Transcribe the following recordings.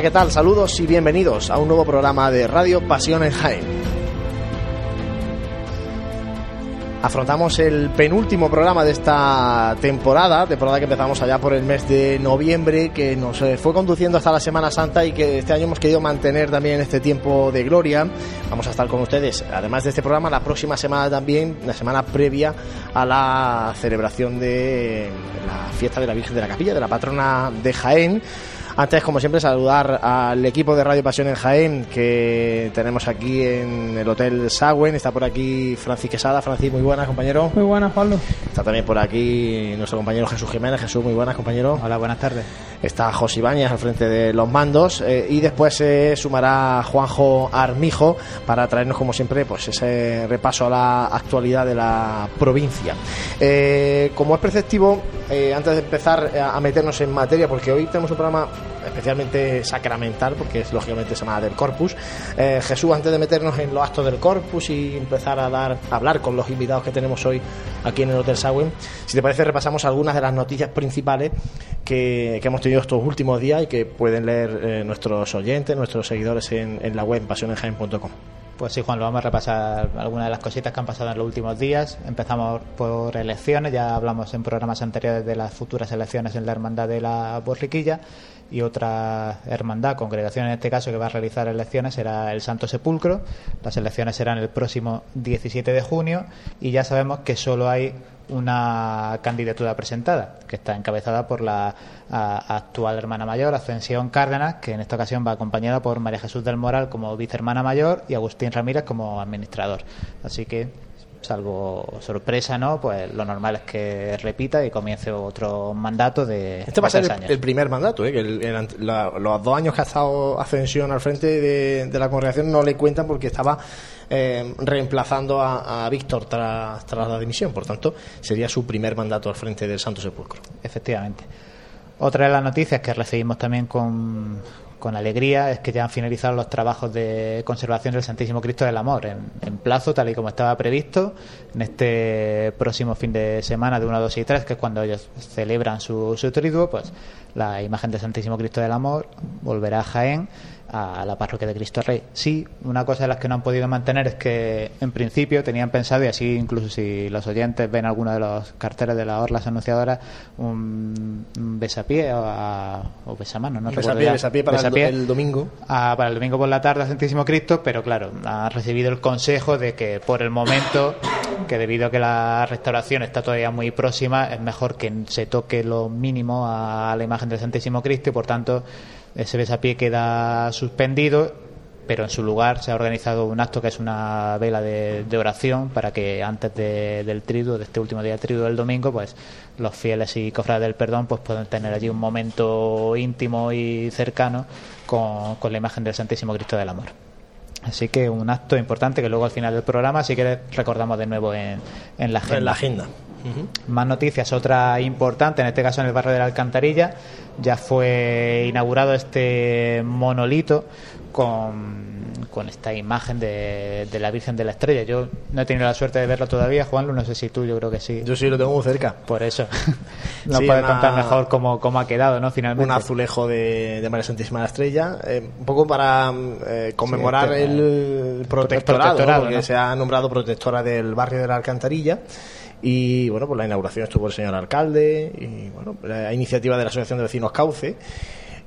Hola, ¿qué tal? Saludos y bienvenidos a un nuevo programa de Radio Pasión en Jaén. Afrontamos el penúltimo programa de esta temporada, temporada que empezamos allá por el mes de noviembre, que nos eh, fue conduciendo hasta la Semana Santa y que este año hemos querido mantener también este tiempo de gloria. Vamos a estar con ustedes, además de este programa, la próxima semana también, la semana previa a la celebración de la fiesta de la Virgen de la Capilla, de la patrona de Jaén. Antes, como siempre, saludar al equipo de Radio Pasión en Jaén que tenemos aquí en el Hotel Sagüen. Está por aquí Francis Quesada. Francis, muy buenas, compañero. Muy buenas, Pablo. Está también por aquí nuestro compañero Jesús Jiménez. Jesús, muy buenas, compañero. Hola, buenas tardes. Está José Ibáñez al frente de los mandos eh, y después se sumará Juanjo Armijo para traernos, como siempre, pues ese repaso a la actualidad de la provincia. Eh, como es preceptivo, eh, antes de empezar a meternos en materia, porque hoy tenemos un programa especialmente sacramental, porque es lógicamente semana del Corpus. Eh, Jesús, antes de meternos en los actos del Corpus y empezar a dar a hablar con los invitados que tenemos hoy aquí en el Hotel Sagüen, si te parece repasamos algunas de las noticias principales que, que hemos tenido estos últimos días y que pueden leer eh, nuestros oyentes, nuestros seguidores en, la web pasionenjaen.com. Pues sí, Juan, lo vamos a repasar algunas de las cositas que han pasado en los últimos días. Empezamos por elecciones, ya hablamos en programas anteriores de las futuras elecciones en la Hermandad de la Borriquilla y otra hermandad, congregación en este caso, que va a realizar elecciones será el Santo Sepulcro. Las elecciones serán el próximo 17 de junio y ya sabemos que solo hay una candidatura presentada, que está encabezada por la actual hermana mayor, Ascensión Cárdenas, que en esta ocasión va acompañada por María Jesús del Moral como vicehermana mayor y Agustín Ramírez como administrador. Así que salvo sorpresa, ¿no? Pues lo normal es que repita y comience otro mandato de. Este va a ser el, primer mandato, ¿eh? que el- el ant- la- los dos años que ha estado Ascensión al frente de, de la congregación no le cuentan porque estaba eh, reemplazando a, a Víctor tras, tras la dimisión. Por tanto, sería su primer mandato al frente del Santo Sepulcro. Efectivamente. Otra de las noticias que recibimos también con, con alegría es que ya han finalizado los trabajos de conservación del Santísimo Cristo del Amor en, en plazo, tal y como estaba previsto, en este próximo fin de semana de 1, 2 y 3, que es cuando ellos celebran su, su triduo, pues la imagen del Santísimo Cristo del Amor volverá a Jaén a la parroquia de Cristo Rey. Sí, una cosa de las que no han podido mantener es que en principio tenían pensado, y así incluso si los oyentes ven alguno de los carteles de las orlas anunciadoras, un, un besapié o, a- o besamano, no Besapié, ya. besapié para el do- Besapié el domingo. a- para el domingo por la tarde a Santísimo Cristo, pero claro, ha recibido el consejo de que por el momento, que debido a que la restauración está todavía muy próxima, es mejor que se toque lo mínimo a la imagen del Santísimo Cristo y por tanto ese besapié queda suspendido, pero en su lugar se ha organizado un acto que es una vela de, de oración para que antes de- del triduo, de este último día del triduo del domingo, pues los fieles y cofrades del perdón pues puedan tener allí un momento íntimo y cercano con, con la imagen del Santísimo Cristo del Amor. Así que un acto importante que luego al final del programa, si quieres, recordamos de nuevo en, en la agenda. En la agenda. Más noticias, otra importante, en este caso en el barrio de la Alcantarilla, ya fue inaugurado este monolito con, con esta imagen de, de la Virgen de la Estrella. Yo no he tenido la suerte de verlo todavía, Juan, no sé si tú, yo creo que sí. Yo sí lo tengo muy cerca. Por eso. no Sí, puedes una- contar mejor cómo, cómo ha quedado, ¿no? Finalmente. Un azulejo de, de María Santísima de la Estrella, eh, un poco para eh, conmemorar Sí, este, el protectorado, protectorado, ¿no? porque ¿no? se ha nombrado protectora del barrio de la Alcantarilla. Y bueno, pues la inauguración estuvo el señor alcalde y bueno, la iniciativa de la Asociación de Vecinos Cauce.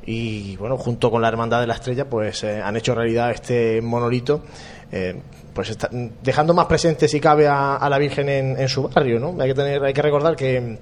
Y bueno, junto con la Hermandad de la Estrella, pues eh, han hecho realidad este monolito. eh, pues está- dejando más presente si cabe a, a la Virgen en, en su barrio, ¿no? Hay que tener, hay que recordar que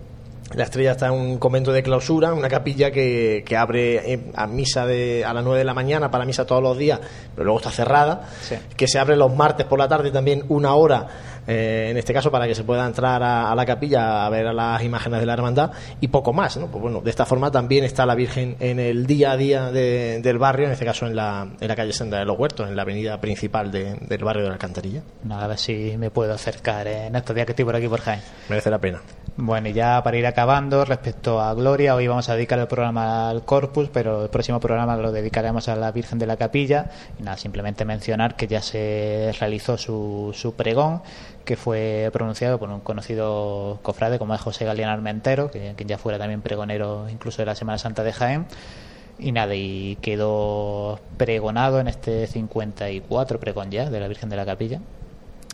la estrella está en un convento de clausura, una capilla que, que abre eh, a misa de, a las 9 de la mañana para misa todos los días, pero luego está cerrada, Sí. que se abre los martes por la tarde también una hora, eh, en este caso para que se pueda entrar a, a la capilla a ver a las imágenes de la hermandad y poco más, ¿no? Pues bueno, de esta forma también está la Virgen en el día a día de- del barrio, en este caso en la, en la calle Senda de los Huertos, en la avenida principal de- del barrio de la Alcantarilla. Nada, a ver si me puedo acercar en estos días que estoy por aquí por Jaén. Merece la pena. Bueno, y ya para ir acabando, respecto a Gloria, hoy vamos a dedicar el programa al Corpus, pero el próximo programa lo dedicaremos a la Virgen de la Capilla. Y nada, simplemente mencionar que ya se realizó su, su pregón, que fue pronunciado por un conocido cofrade como es José Galeán Armentero, que, que ya fuera también pregonero incluso de la Semana Santa de Jaén. Y nada, y quedó pregonado en este 54 pregón ya de la Virgen de la Capilla.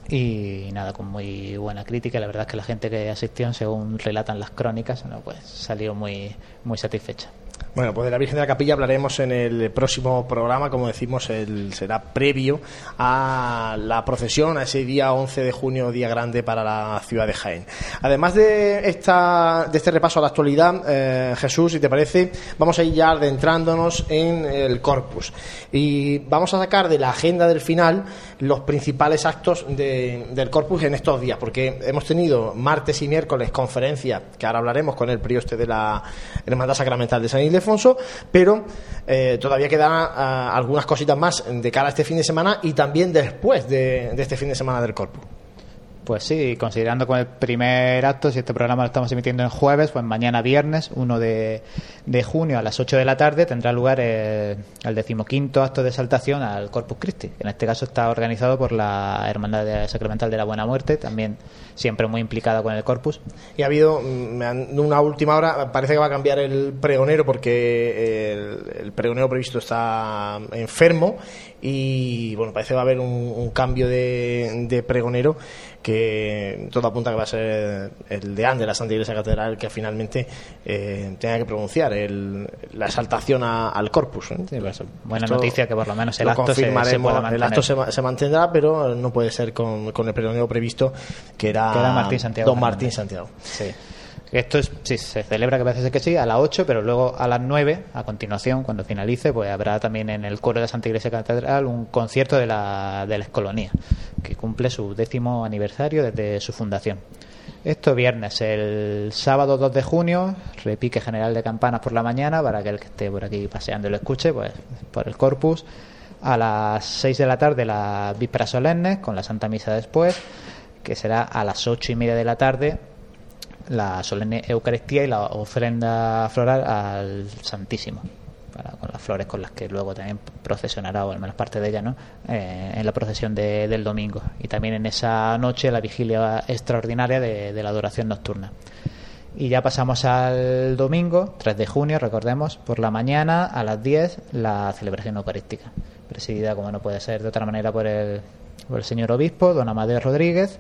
Y nada, con muy buena crítica. La verdad es que la gente que asistió, según relatan las crónicas, pues salió muy, muy satisfecha. Bueno, pues de la Virgen de la Capilla hablaremos en el próximo programa, como decimos, será previo a la procesión, a ese día 11 de junio, día grande para la ciudad de Jaén. Además de, esta, de este repaso a la actualidad, eh, Jesús, si te parece, vamos a ir ya adentrándonos en el corpus. Y vamos a sacar de la agenda del final los principales actos del corpus en estos días, porque hemos tenido martes y miércoles conferencia, que ahora hablaremos con el prioste de la Hermandad Sacramental de San Ildefonso, pero eh, todavía quedan ah, algunas cositas más de cara a este fin de semana y también después de, de este fin de semana del corpus. Pues sí, considerando con el primer acto, si este programa lo estamos emitiendo en jueves, pues mañana viernes, 1 de, junio a las 8 de la tarde, tendrá lugar el, decimoquinto acto de exaltación al Corpus Christi. En este caso está organizado por la Hermandad Sacramental de la Buena Muerte, también siempre muy implicada con el Corpus. Y ha habido mm, una última hora, parece que va a cambiar el pregonero porque el, pregonero previsto está enfermo y bueno, parece que va a haber un, cambio de pregonero que todo apunta que va a ser el deán de la Santa Iglesia Catedral que finalmente eh, tenga que pronunciar la exaltación al corpus. ¿eh? buena noticia que por lo menos el acto se, El acto se, mantendrá, pero no puede ser con, el pregonero previsto que era, Martín Santiago, Don Martín Santiago. Sí. Esto es, sí, se celebra que parece que sí, a las 8, pero luego a las 9, a continuación, cuando finalice, pues habrá también en el coro de Santa Iglesia Catedral un concierto de la, de la Escolonía, que cumple su décimo aniversario desde su fundación. Esto viernes, el sábado 2 de junio, repique general de campanas por la mañana, para que el que esté por aquí paseando y lo escuche, pues por el corpus. A las 6 de la tarde, la víspera solemne, con la Santa Misa después, que será a las 8 y media de la tarde, la solemne Eucaristía y la ofrenda floral al Santísimo, con las flores con las que luego también procesionará, o al menos parte de ella, ¿no? Eh, en la procesión del domingo. Y también en esa noche la vigilia extraordinaria de, la adoración nocturna. Y ya pasamos al domingo, 3 de junio, recordemos, por la mañana a las 10, la celebración eucarística, presidida, como no puede ser de otra manera, por el, por el señor obispo, don Amadeo Rodríguez,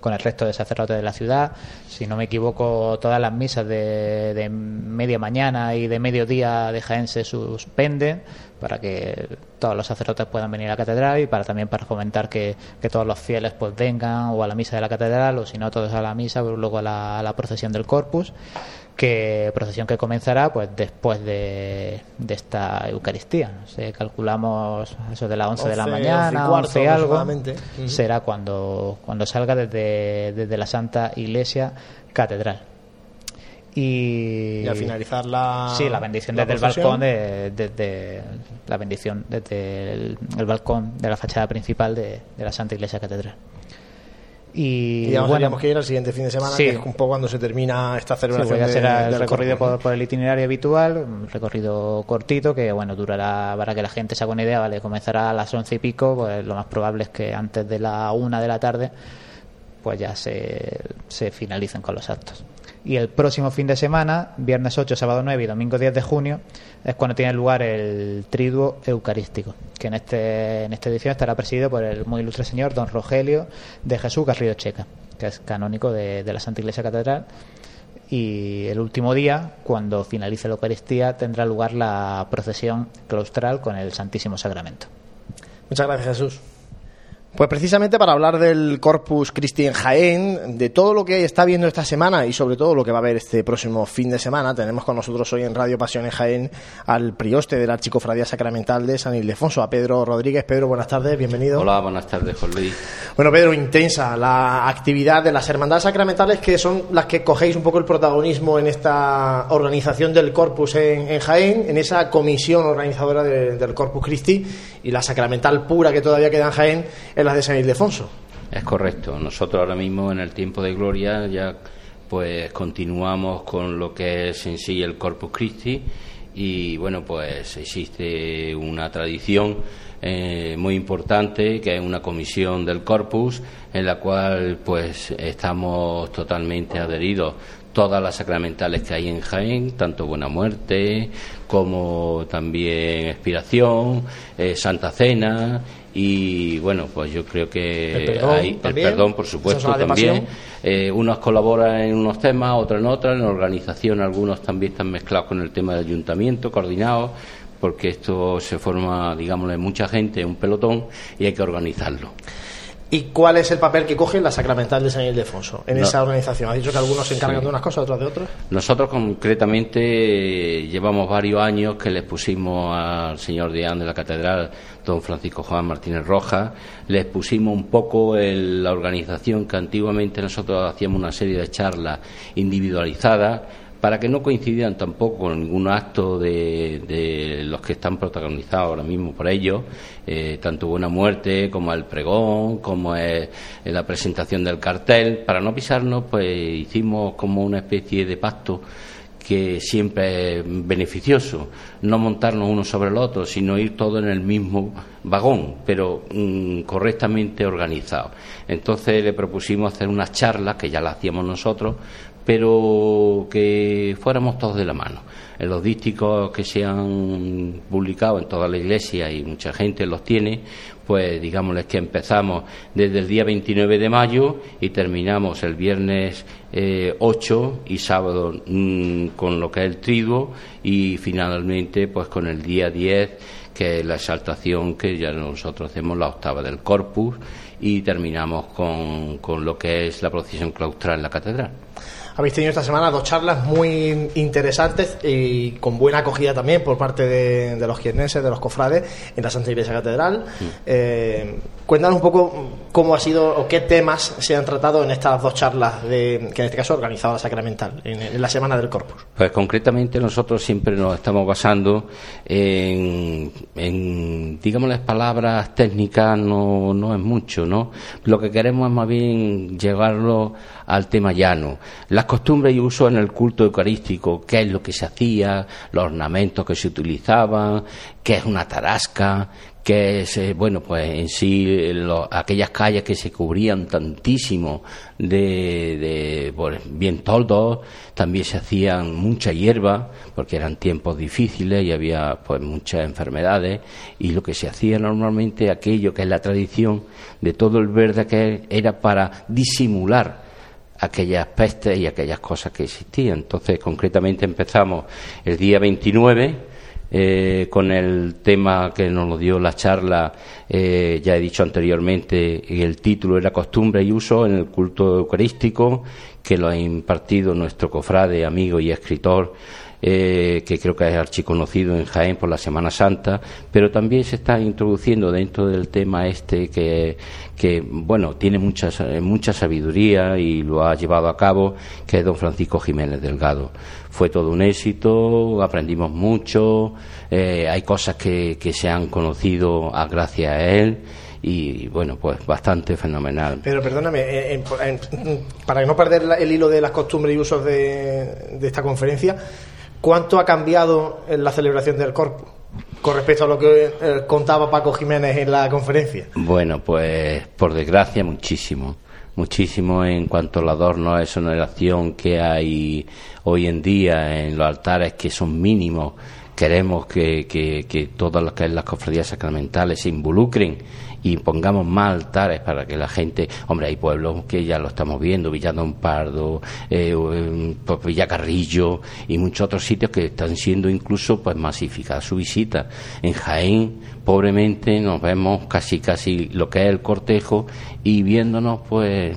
con el resto de sacerdotes de la ciudad. Si no me equivoco, todas las misas de, de media mañana y de mediodía de Jaén se suspenden para que todos los sacerdotes puedan venir a la catedral y para también para fomentar que, todos los fieles pues vengan o a la misa de la catedral o si no todos a la misa pues, luego a la, procesión del corpus que procesión que comenzará pues después de, esta Eucaristía. Se calculamos eso de las 11, de la mañana 11 y algo. será cuando cuando salga desde, desde la Santa Iglesia Catedral. Y, al finalizar la sí la bendición desde el balcón desde la bendición desde el, balcón de la fachada principal de, la Santa Iglesia Catedral y, ya bueno, que ir al siguiente fin de semana, que es un poco cuando se termina esta celebración. Sí, será el recorrido por, el itinerario habitual, un recorrido cortito que bueno durará para que la gente se haga una idea, vale, comenzará a las once y pico, pues lo más probable es que antes de la una de la tarde pues ya se, se finalicen con los actos. Y el próximo fin de semana, viernes 8, sábado 9 y domingo 10 de junio, es cuando tiene lugar el triduo eucarístico, que en, este, en esta edición estará presidido por el muy ilustre señor don Rogelio de Jesús Garrido Checa, que es canónico de, de la Santa Iglesia Catedral. Y el último día, cuando finalice la Eucaristía, tendrá lugar la procesión claustral con el Santísimo Sacramento. Muchas gracias, Jesús. Pues precisamente para hablar del Corpus Christi en Jaén, de todo lo que está viendo esta semana y sobre todo lo que va a haber este próximo fin de semana, tenemos con nosotros hoy en Radio Pasión en Jaén al prioste de la Archicofradía Sacramental de San Ildefonso, a Pedro Rodríguez. Pedro, buenas tardes, bienvenido. Hola, buenas tardes, Jorge. Bueno, Pedro, intensa la actividad de las hermandades sacramentales que son las que cogéis un poco el protagonismo en esta organización del Corpus en, Jaén, en esa comisión organizadora del Corpus Christi y la sacramental pura que todavía queda en Jaén las de San Ildefonso. Es correcto. Nosotros ahora mismo en el tiempo de gloria ya pues continuamos con lo que es en sí el Corpus Christi y bueno pues existe una tradición eh, muy importante que es una comisión del Corpus en la cual pues estamos totalmente adheridos todas las sacramentales que hay en Jaén, tanto Buena Muerte como también Expiración, eh, Santa Cena y bueno, pues yo creo que el perdón, hay el perdón por supuesto también. Eh, unos colaboran en unos temas, otros en otros, en organización algunos también están mezclados con el tema del ayuntamiento, coordinados porque esto se forma, digámosle, mucha gente, un pelotón y hay que organizarlo. ¿Y cuál es el papel que coge la Sacramental de San Ildefonso en esa organización? ¿Has dicho que algunos se encargan de unas cosas, otros de otras? Nosotros concretamente llevamos varios años que les pusimos al señor Deán de la Catedral, don Francisco Juan Martínez Rojas, les pusimos un poco la organización que antiguamente nosotros hacíamos una serie de charlas individualizadas para que no coincidieran tampoco con ningún acto de, los que están protagonizados ahora mismo por ellos, eh, tanto Buena Muerte como el pregón, como es la presentación del cartel. Para no pisarnos, pues hicimos como una especie de pacto que siempre es beneficioso, no montarnos uno sobre el otro, sino ir todos en el mismo vagón, pero mm, correctamente organizado. Entonces le propusimos hacer unas charlas, que ya las hacíamos nosotros, pero que fuéramos todos de la mano. En los dísticos que se han publicado en toda la iglesia y mucha gente los tiene, pues digámosles que empezamos desde el día 29 de mayo y terminamos el viernes 8 eh, y sábado mm, con lo que es el triduo y finalmente pues con el día 10 que es la exaltación que ya nosotros hacemos la octava del corpus y terminamos con, con lo que es la procesión claustral en la catedral habéis tenido esta semana dos charlas muy interesantes y con buena acogida también por parte de, los quienenses, de los cofrades, en la Santa Iglesia Catedral. Mm. Eh, cuéntanos un poco cómo ha sido o qué temas se han tratado en estas dos charlas, de, que en este caso ha organizado la Sacramental, en, la Semana del Corpus. Pues concretamente nosotros siempre nos estamos basando en, en digamos, las palabras técnicas, no, no es mucho, ¿no? Lo que queremos es más bien llevarlo al tema llano. Las costumbres y usos en el culto eucarístico, qué es lo que se hacía, los ornamentos que se utilizaban, qué es una tarasca, qué es, eh, bueno, pues en sí aquellas calles que se cubrían tantísimo de, de pues, bien toldos, también se hacían mucha hierba, porque eran tiempos difíciles y había pues muchas enfermedades, y lo que se hacía normalmente, aquello que es la tradición de todo el verde que era para disimular aquellas pestes y aquellas cosas que existían. Entonces, concretamente empezamos el día 29 eh, con el tema que nos lo dio la charla, eh, ya he dicho anteriormente, el título era Costumbre y Uso en el culto eucarístico, que lo ha impartido nuestro cofrade, amigo y escritor eh, que creo que es archiconocido en Jaén por la Semana Santa, pero también se está introduciendo dentro del tema este que, que bueno, tiene mucha, mucha sabiduría y lo ha llevado a cabo, que es don Francisco Jiménez Delgado. Fue todo un éxito, aprendimos mucho, eh, hay cosas que, que se han conocido a gracias a él y bueno, pues bastante fenomenal. Pero perdóname, eh, para no perder el hilo de las costumbres y usos de, de esta conferencia, ¿Cuánto ha cambiado en la celebración del Corpus con respecto a lo que eh, contaba Paco Jiménez en la conferencia? Bueno, pues por desgracia muchísimo. Muchísimo en cuanto al adorno a exoneración que hay hoy en día en los altares que son mínimos. Queremos que, que, que todas las, las cofradías sacramentales se involucren y pongamos más altares para que la gente, hombre, hay pueblos que ya lo estamos viendo, Villadón Pardo, eh, pues Villacarrillo y muchos otros sitios que están siendo incluso pues masificadas su visita. En Jaén, pobremente, nos vemos casi casi lo que es el cortejo y viéndonos pues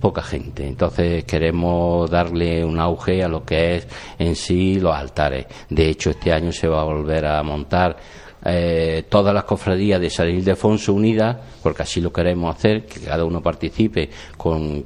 poca gente. Entonces queremos darle un auge a lo que es en sí los altares. De hecho, este año se va a volver a montar eh, todas las cofradías de San Ildefonso unidas, porque así lo queremos hacer, que cada uno participe con,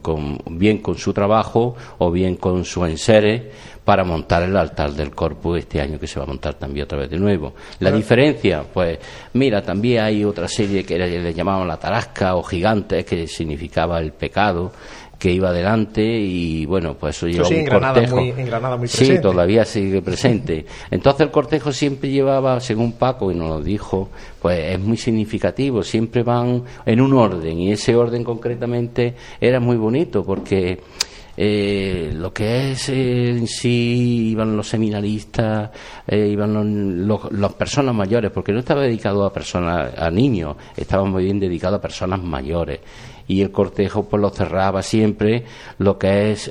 bien con su trabajo o bien con su enseres para montar el altar del corpus este año que se va a montar también otra vez de nuevo. La diferencia, pues, mira, también hay otra serie que le llamaban la tarasca o gigante, que significaba el pecado, que iba adelante y bueno, pues eso lleva un cortejo. Muy, en Granada muy presente. Sí, todavía sigue presente. Entonces el cortejo siempre llevaba, según Paco y nos lo dijo, pues es muy significativo, siempre van en un orden y ese orden concretamente era muy bonito porque eh, lo que es eh, en sí iban los seminaristas, eh, iban los, las personas mayores, porque no estaba dedicado a personas, a niños, estaba muy bien dedicado a personas mayores. Y el cortejo pues lo cerraba siempre lo que es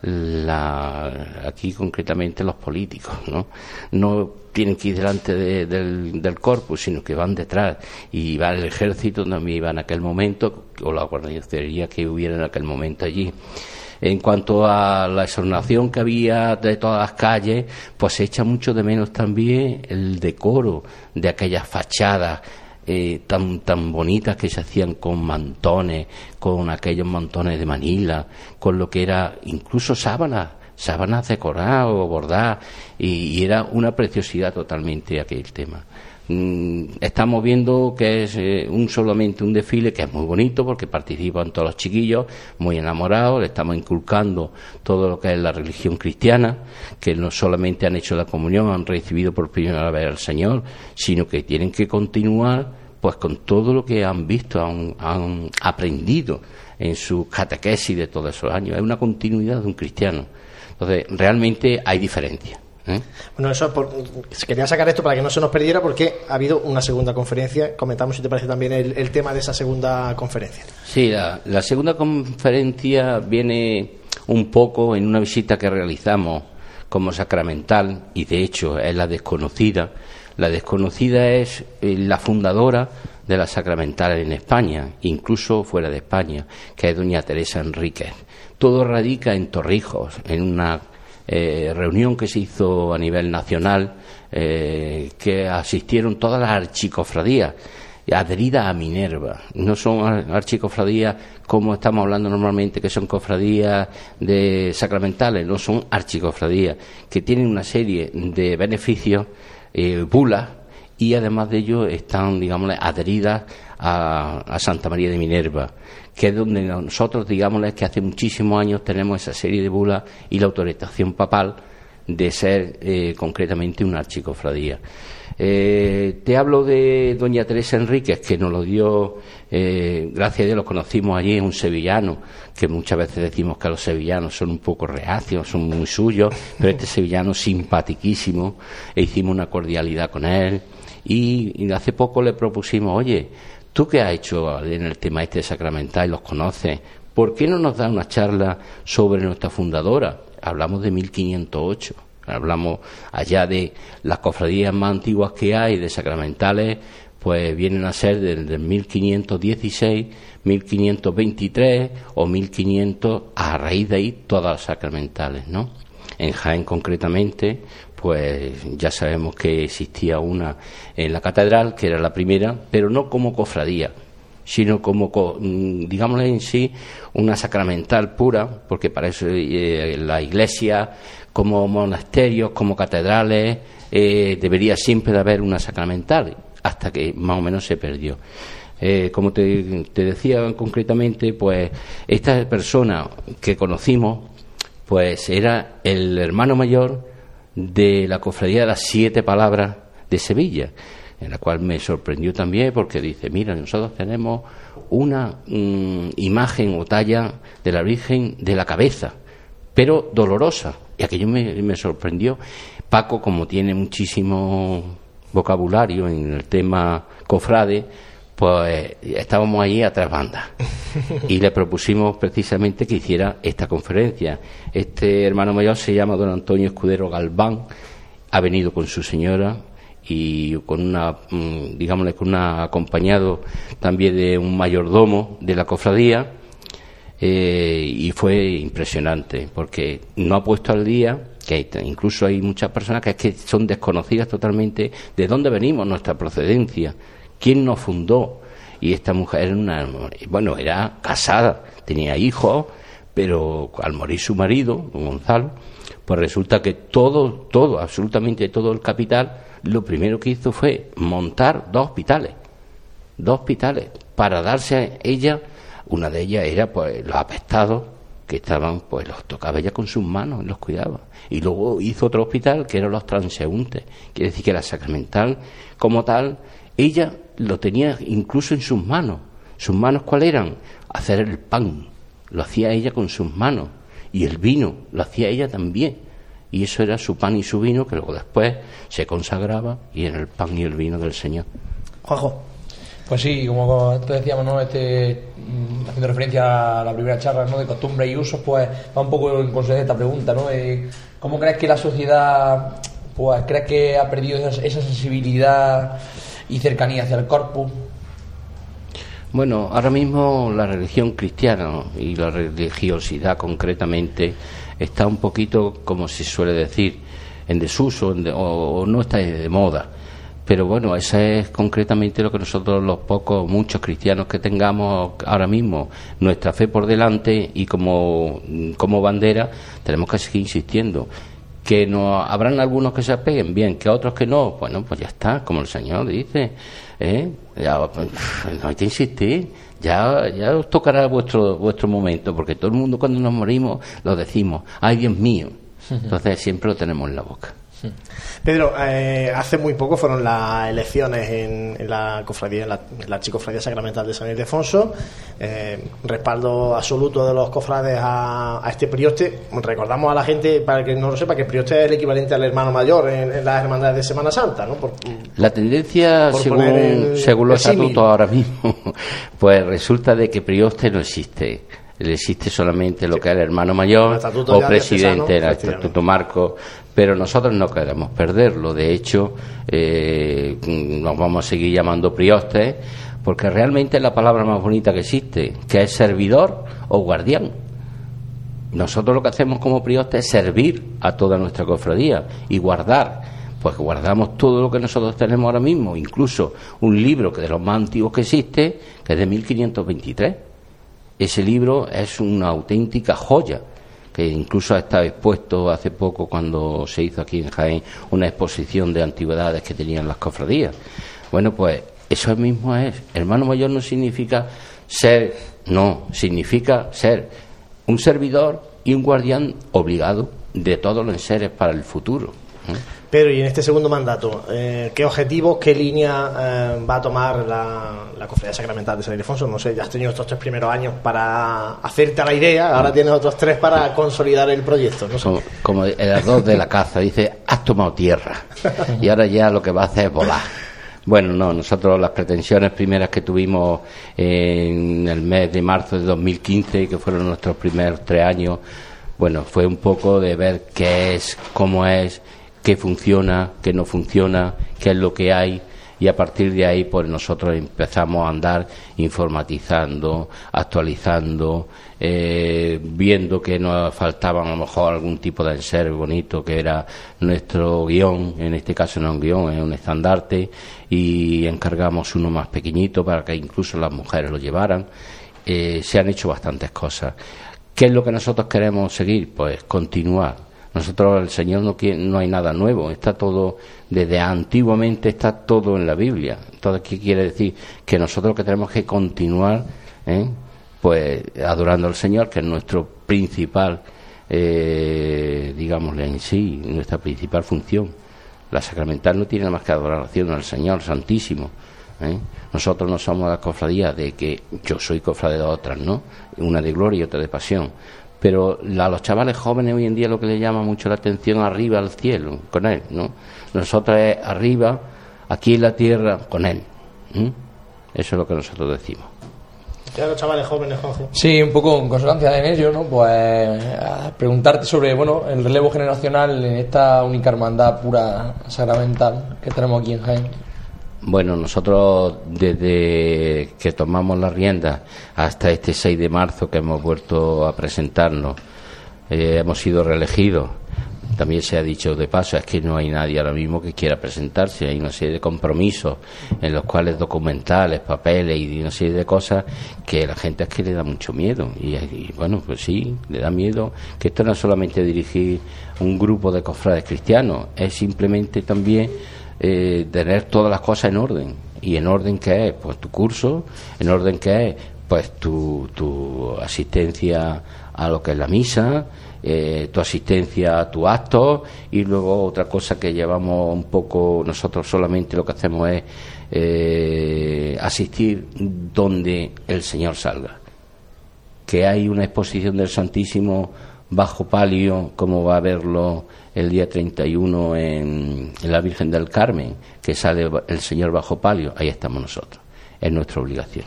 la, aquí concretamente los políticos, ¿no? No tienen que ir delante del, del, corpus, sino que van detrás. Y va el ejército también iba en aquel momento, o la guarnicería que hubiera en aquel momento allí. En cuanto a la exornación que había de todas las calles, pues se echa mucho de menos también el decoro de aquellas fachadas eh, tan, tan bonitas que se hacían con mantones, con aquellos mantones de Manila, con lo que era incluso sábanas, sábanas decoradas o bordadas, y, era una preciosidad totalmente aquel tema. Mm, estamos viendo que es eh, un solamente un desfile que es muy bonito porque participan todos los chiquillos muy enamorados, le estamos inculcando todo lo que es la religión cristiana, que no solamente han hecho la comunión, han recibido por primera vez al Señor, sino que tienen que continuar pues con todo lo que han visto, han, aprendido en su catequesis de todos esos años. Es una continuidad de un cristiano. Entonces, realmente hay diferencia. ¿Eh? Bueno, eso quería sacar esto para que no se nos perdiera porque ha habido una segunda conferencia. Comentamos si te parece también el, tema de esa segunda conferencia. Sí, la, la, segunda conferencia viene un poco en una visita que realizamos como sacramental y de hecho es la desconocida la desconocida es eh, la fundadora de la sacramental en España, incluso fuera de España, que es doña Teresa Enríquez. Todo radica en Torrijos, en una eh, reunión que se hizo a nivel nacional, eh, que asistieron todas las archicofradías adheridas a Minerva. No son archicofradías como estamos hablando normalmente, que son cofradías de sacramentales, no son archicofradías, que tienen una serie de beneficios eh, bulas y además de ello están, digamos, adheridas a, Santa María de Minerva, que es donde nosotros, digamos, que hace muchísimos años tenemos esa serie de bulas y la autorización papal de ser eh, concretamente una archicofradía. Eh, te hablo de doña Teresa Enríquez, que nos lo dio, eh, gracias a Dios lo conocimos allí, un sevillano, que muchas veces decimos que los sevillanos son un poco reacios, son muy suyos, pero este sevillano simpatiquísimo, e hicimos una cordialidad con él, y, hace poco le propusimos, oye, tú qué has hecho en el tema este sacramental y los conoces, ¿por qué no nos da una charla sobre nuestra fundadora? Hablamos de 1508 Hablamos allá de las cofradías más antiguas que hay, de sacramentales, pues vienen a ser desde 1516, 1523 o 1500, a raíz de ahí todas las sacramentales, ¿no? En Jaén concretamente, pues ya sabemos que existía una en la catedral, que era la primera, pero no como cofradía, sino como, mm, digámosle en sí, una sacramental pura, porque para eso eh, la iglesia como monasterios, como catedrales, eh, debería siempre de haber una sacramental, hasta que más o menos se perdió. Eh, como te, decía concretamente, pues esta persona que conocimos, pues era el hermano mayor de la cofradía de las siete palabras de Sevilla, en la cual me sorprendió también porque dice, mira, nosotros tenemos una mm, imagen o talla de la Virgen de la cabeza, pero dolorosa, y aquello me, sorprendió. Paco, como tiene muchísimo vocabulario en el tema cofrade, pues estábamos ahí a tres bandas y le propusimos precisamente que hiciera esta conferencia. Este hermano mayor se llama don Antonio Escudero Galván, ha venido con su señora y con una, mm, digámosle, con una acompañado también de un mayordomo de la cofradía eh, y fue impresionante porque no ha puesto al día que incluso hay muchas personas que, es que son desconocidas totalmente de dónde venimos, nuestra procedencia, quién nos fundó. Y esta mujer era una, bueno, era casada, tenía hijos, pero al morir su marido, Gonzalo, pues resulta que todo, todo, absolutamente todo el capital, lo primero que hizo fue montar dos hospitales, dos hospitales, para darse a ella una de ellas era pues los apestados que estaban, pues los tocaba ella con sus manos, los cuidaba. Y luego hizo otro hospital que eran los transeúntes. Quiere decir que la sacramental, como tal, ella lo tenía incluso en sus manos. ¿Sus manos cuáles eran? Hacer el pan. lo hacía ella con sus manos y el vino lo hacía ella también. Y eso era su pan y su vino que luego después se consagraba y era el pan y el vino del Señor. Juanjo. Pues sí, como te decíamos, ¿no? este, mm, haciendo referencia a la primera charla ¿no? de costumbre y usos, pues va un poco en consecuencia esta pregunta, ¿no? Eh, ¿Cómo crees que la sociedad, pues, crees que ha perdido esa, esa sensibilidad y cercanía hacia el corpus? Bueno, ahora mismo la religión cristiana y la religiosidad concretamente está un poquito, como se suele decir, en desuso o, no está de moda. Pero bueno, eso es concretamente lo que nosotros, los pocos, muchos cristianos que tengamos ahora mismo, nuestra fe por delante y como, como bandera, tenemos que seguir insistiendo. Que no habrán algunos que se apeguen bien, que otros que no, bueno, pues ya está, como el Señor dice. ¿eh? Ya, pues, no hay que insistir. Ya, ya os tocará vuestro, vuestro momento, porque todo el mundo cuando nos morimos lo decimos, ay Dios mío. Entonces siempre lo tenemos en la boca. Pedro, eh, hace muy poco fueron las elecciones en, la cofradía, en la, la Chicofradía Sacramental de San Ildefonso. Eh, respaldo absoluto de los cofrades a, este prioste. Recordamos a la gente, para que no lo sepa, que el prioste es el equivalente al hermano mayor en, las hermandades de Semana Santa. ¿no? la tendencia, según, según los estatutos ahora mismo, pues resulta de que prioste no existe existe solamente lo que es el hermano mayor o presidente, el estatuto marco, pero nosotros no queremos perderlo. De hecho, eh, nos vamos a seguir llamando priostes, porque realmente es la palabra más bonita que existe, que es servidor o guardián. Nosotros lo que hacemos como priostes es servir a toda nuestra cofradía y guardar pues guardamos todo lo que nosotros tenemos ahora mismo, incluso un libro que de los más antiguos que existe, que es de 1523 ese libro es una auténtica joya que incluso ha estado expuesto hace poco cuando se hizo aquí en Jaén una exposición de antigüedades que tenían las cofradías. Bueno, pues eso mismo es. Hermano mayor no significa ser, no, significa ser un servidor y un guardián obligado de todos los seres para el futuro. Pero y en este segundo mandato, eh, ¿qué objetivos, qué línea eh, va a tomar la, la Cofradía Sacramental de San Ildefonso? No sé, ya has tenido estos tres primeros años para hacerte la idea, ahora tienes otros tres para consolidar el proyecto. Como, el arroz de la caza, dice, has tomado tierra y ahora ya lo que va a hacer es volar. Bueno, no, nosotros las pretensiones primeras que tuvimos en el mes de marzo de 2015, que fueron nuestros primeros tres años, bueno, fue un poco de ver qué es, cómo es, qué funciona, qué no funciona, qué es lo que hay y a partir de ahí pues nosotros empezamos a andar informatizando, actualizando, eh, viendo que nos faltaba a lo mejor algún tipo de enser bonito que era nuestro guion, en este caso no es un guion, es un estandarte y encargamos uno más pequeñito para que incluso las mujeres lo llevaran. Eh, se han hecho bastantes cosas. ¿Qué es lo que nosotros queremos seguir? Pues continuar nosotros, el Señor no, quiere, no hay nada nuevo, está todo, desde antiguamente está todo en la Biblia. Entonces, ¿qué quiere decir? Que nosotros que tenemos que continuar, ¿eh? pues, adorando al Señor, que es nuestro principal, eh, digámosle en sí, nuestra principal función. La sacramental no tiene nada más que adoración al Señor Santísimo. ¿eh? Nosotros no somos la cofradía de que yo soy cofradía de otras, ¿no? Una de gloria y otra de pasión pero a los chavales jóvenes hoy en día lo que les llama mucho la atención arriba al cielo con él no nosotros es arriba aquí en la tierra con él eso es lo que nosotros decimos. Ya los chavales jóvenes Jorge sí un poco en consonancia en ello no pues preguntarte sobre bueno el relevo generacional en esta única hermandad pura sacramental que tenemos aquí en Jaén bueno, nosotros desde que tomamos la rienda hasta este 6 de marzo que hemos vuelto a presentarnos, eh, hemos sido reelegidos. También se ha dicho de paso, es que no hay nadie ahora mismo que quiera presentarse. Hay una serie de compromisos en los cuales documentales, papeles y una serie de cosas que la gente es que le da mucho miedo. Y, y bueno, pues sí, le da miedo que esto no es solamente dirigir un grupo de cofrades cristianos, es simplemente también eh, tener todas las cosas en orden. ¿Y en orden qué es? Pues tu curso, en orden qué es? Pues tu, tu asistencia a lo que es la misa, eh, tu asistencia a tu acto y luego otra cosa que llevamos un poco, nosotros solamente lo que hacemos es eh, asistir donde el Señor salga. que hay una exposición del Santísimo bajo palio, como va a verlo el día 31 en, en la Virgen del Carmen, que sale el Señor bajo palio, ahí estamos nosotros. Es nuestra obligación.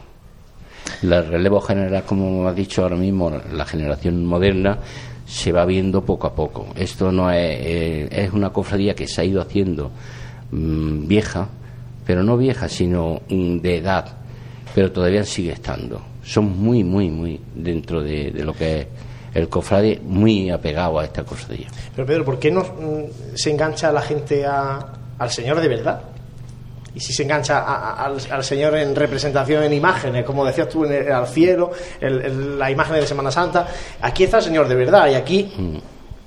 El relevo general, como ha dicho ahora mismo, la generación moderna se va viendo poco a poco. Esto no es, eh, es una cofradía que se ha ido haciendo mm, vieja, pero no vieja, sino de edad, pero todavía sigue estando. Son muy, muy, muy dentro de, de lo que es el cofrade, muy apegado a esta cofradía. Pero Pedro, ¿por qué no mm, se engancha la gente a- al Señor de verdad? Y si se engancha a- a- al, al Señor en representación, en imágenes, como decías tú, en el- al cielo, el- el- la imagen de Semana Santa, aquí está el Señor de verdad y aquí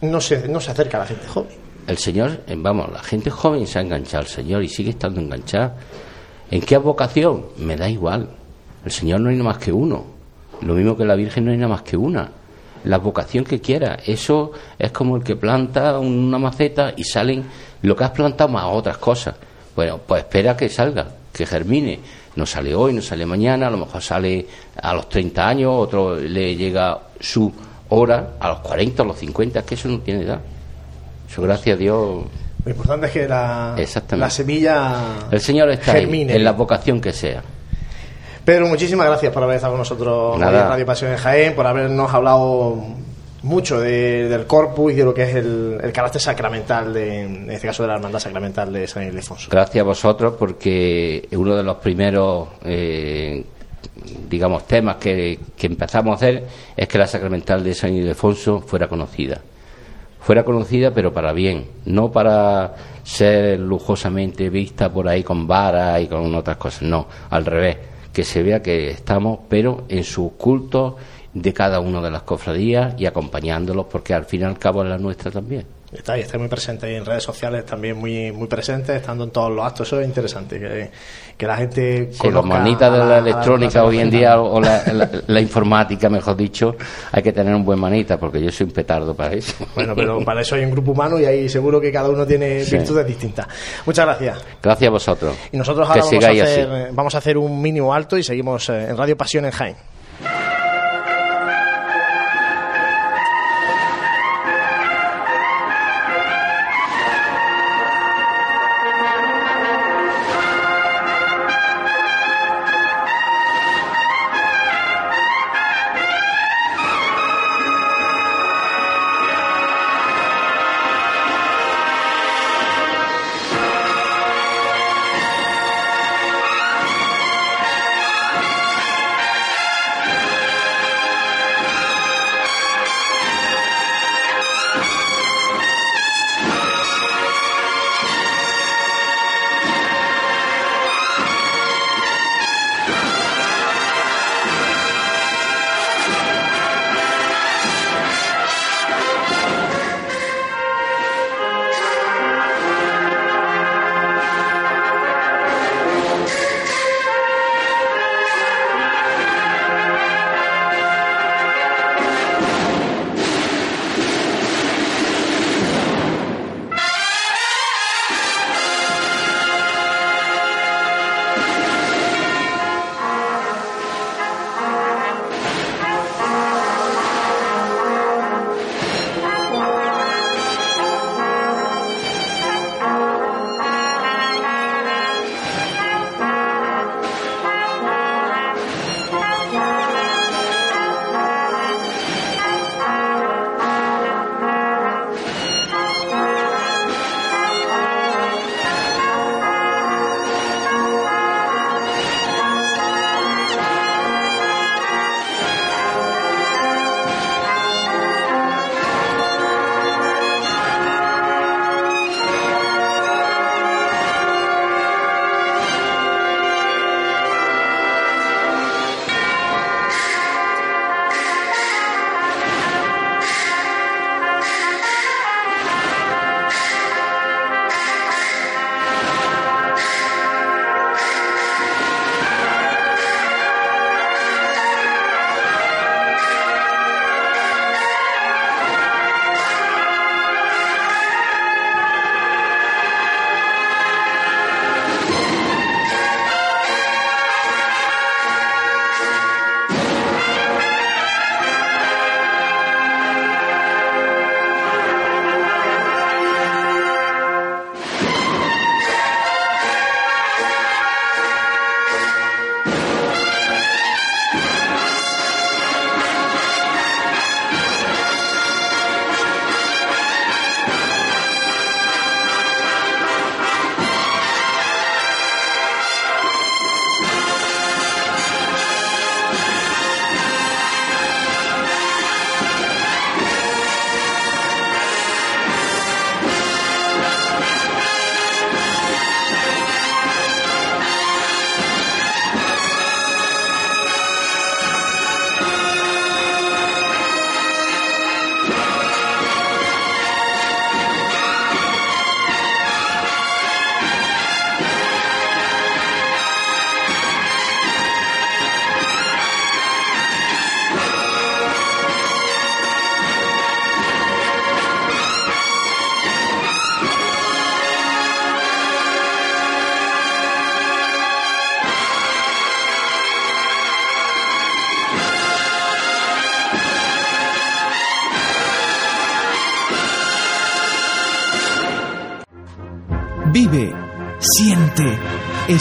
no se, no se acerca a la gente joven. El Señor, eh, vamos, la gente joven se ha enganchado al Señor y sigue estando enganchada. ¿En qué vocación? Me da igual. El Señor no hay nada más que uno. Lo mismo que la Virgen no hay nada más que una. La vocación que quiera. Eso es como el que planta una maceta y salen lo que has plantado más otras cosas. Bueno, pues espera que salga, que germine. No sale hoy, no sale mañana, a lo mejor sale a los 30 años, otro le llega su hora a los 40, a los 50, es que eso no tiene edad. Eso, gracias a Dios, Lo importante es que la, la semilla el Señor está ahí, en la vocación que sea. Pedro, muchísimas gracias por haber estado con nosotros en Radio Pasión en Jaén, por habernos hablado mucho de- del corpus y de lo que es el, el carácter sacramental, de, en este caso de la hermandad sacramental de San Ildefonso. Gracias a vosotros porque uno de los primeros, eh, digamos, temas que, que empezamos a hacer es que la sacramental de San Ildefonso fuera conocida. Fuera conocida, pero para bien, no para ser lujosamente vista por ahí con varas y con otras cosas, no, al revés, que se vea que estamos, pero en sus cultos de cada una de las cofradías y acompañándolos, porque al fin y al cabo es la nuestra también. Está ahí, está muy presente y en redes sociales también muy muy presente, estando en todos los actos. Eso es interesante, que, que la gente. Sí, los manitas de la- la la electrónica hermandad hoy en día o la, la- la informática, mejor dicho, hay que tener un buen manita porque yo soy un petardo para eso. Bueno, pero para eso hay un grupo humano y ahí seguro que cada uno tiene Sí. virtudes distintas. Muchas gracias. Gracias a vosotros. Y nosotros ahora vamos a, hacer, vamos a hacer un mínimo alto y seguimos eh, en Radio Pasión en Jaén.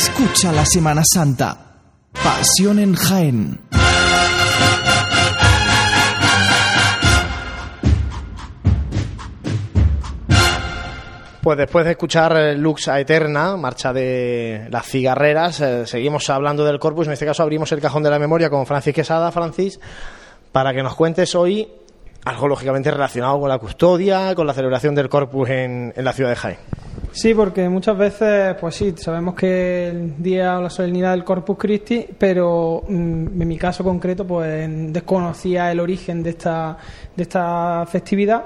Escucha la Semana Santa. Pasión en Jaén. Pues después de escuchar eh, Lux a Eterna, marcha de las cigarreras, eh, seguimos hablando del corpus. En este caso abrimos el cajón de la memoria con Francis Quesada. Francis, para que nos cuentes hoy algo lógicamente relacionado con la custodia, con la celebración del corpus en, en la ciudad de Jaén. Sí, porque muchas veces, pues sí, sabemos que el día o la solemnidad del Corpus Christi, pero mm, en mi caso concreto, pues desconocía el origen de esta, de esta festividad.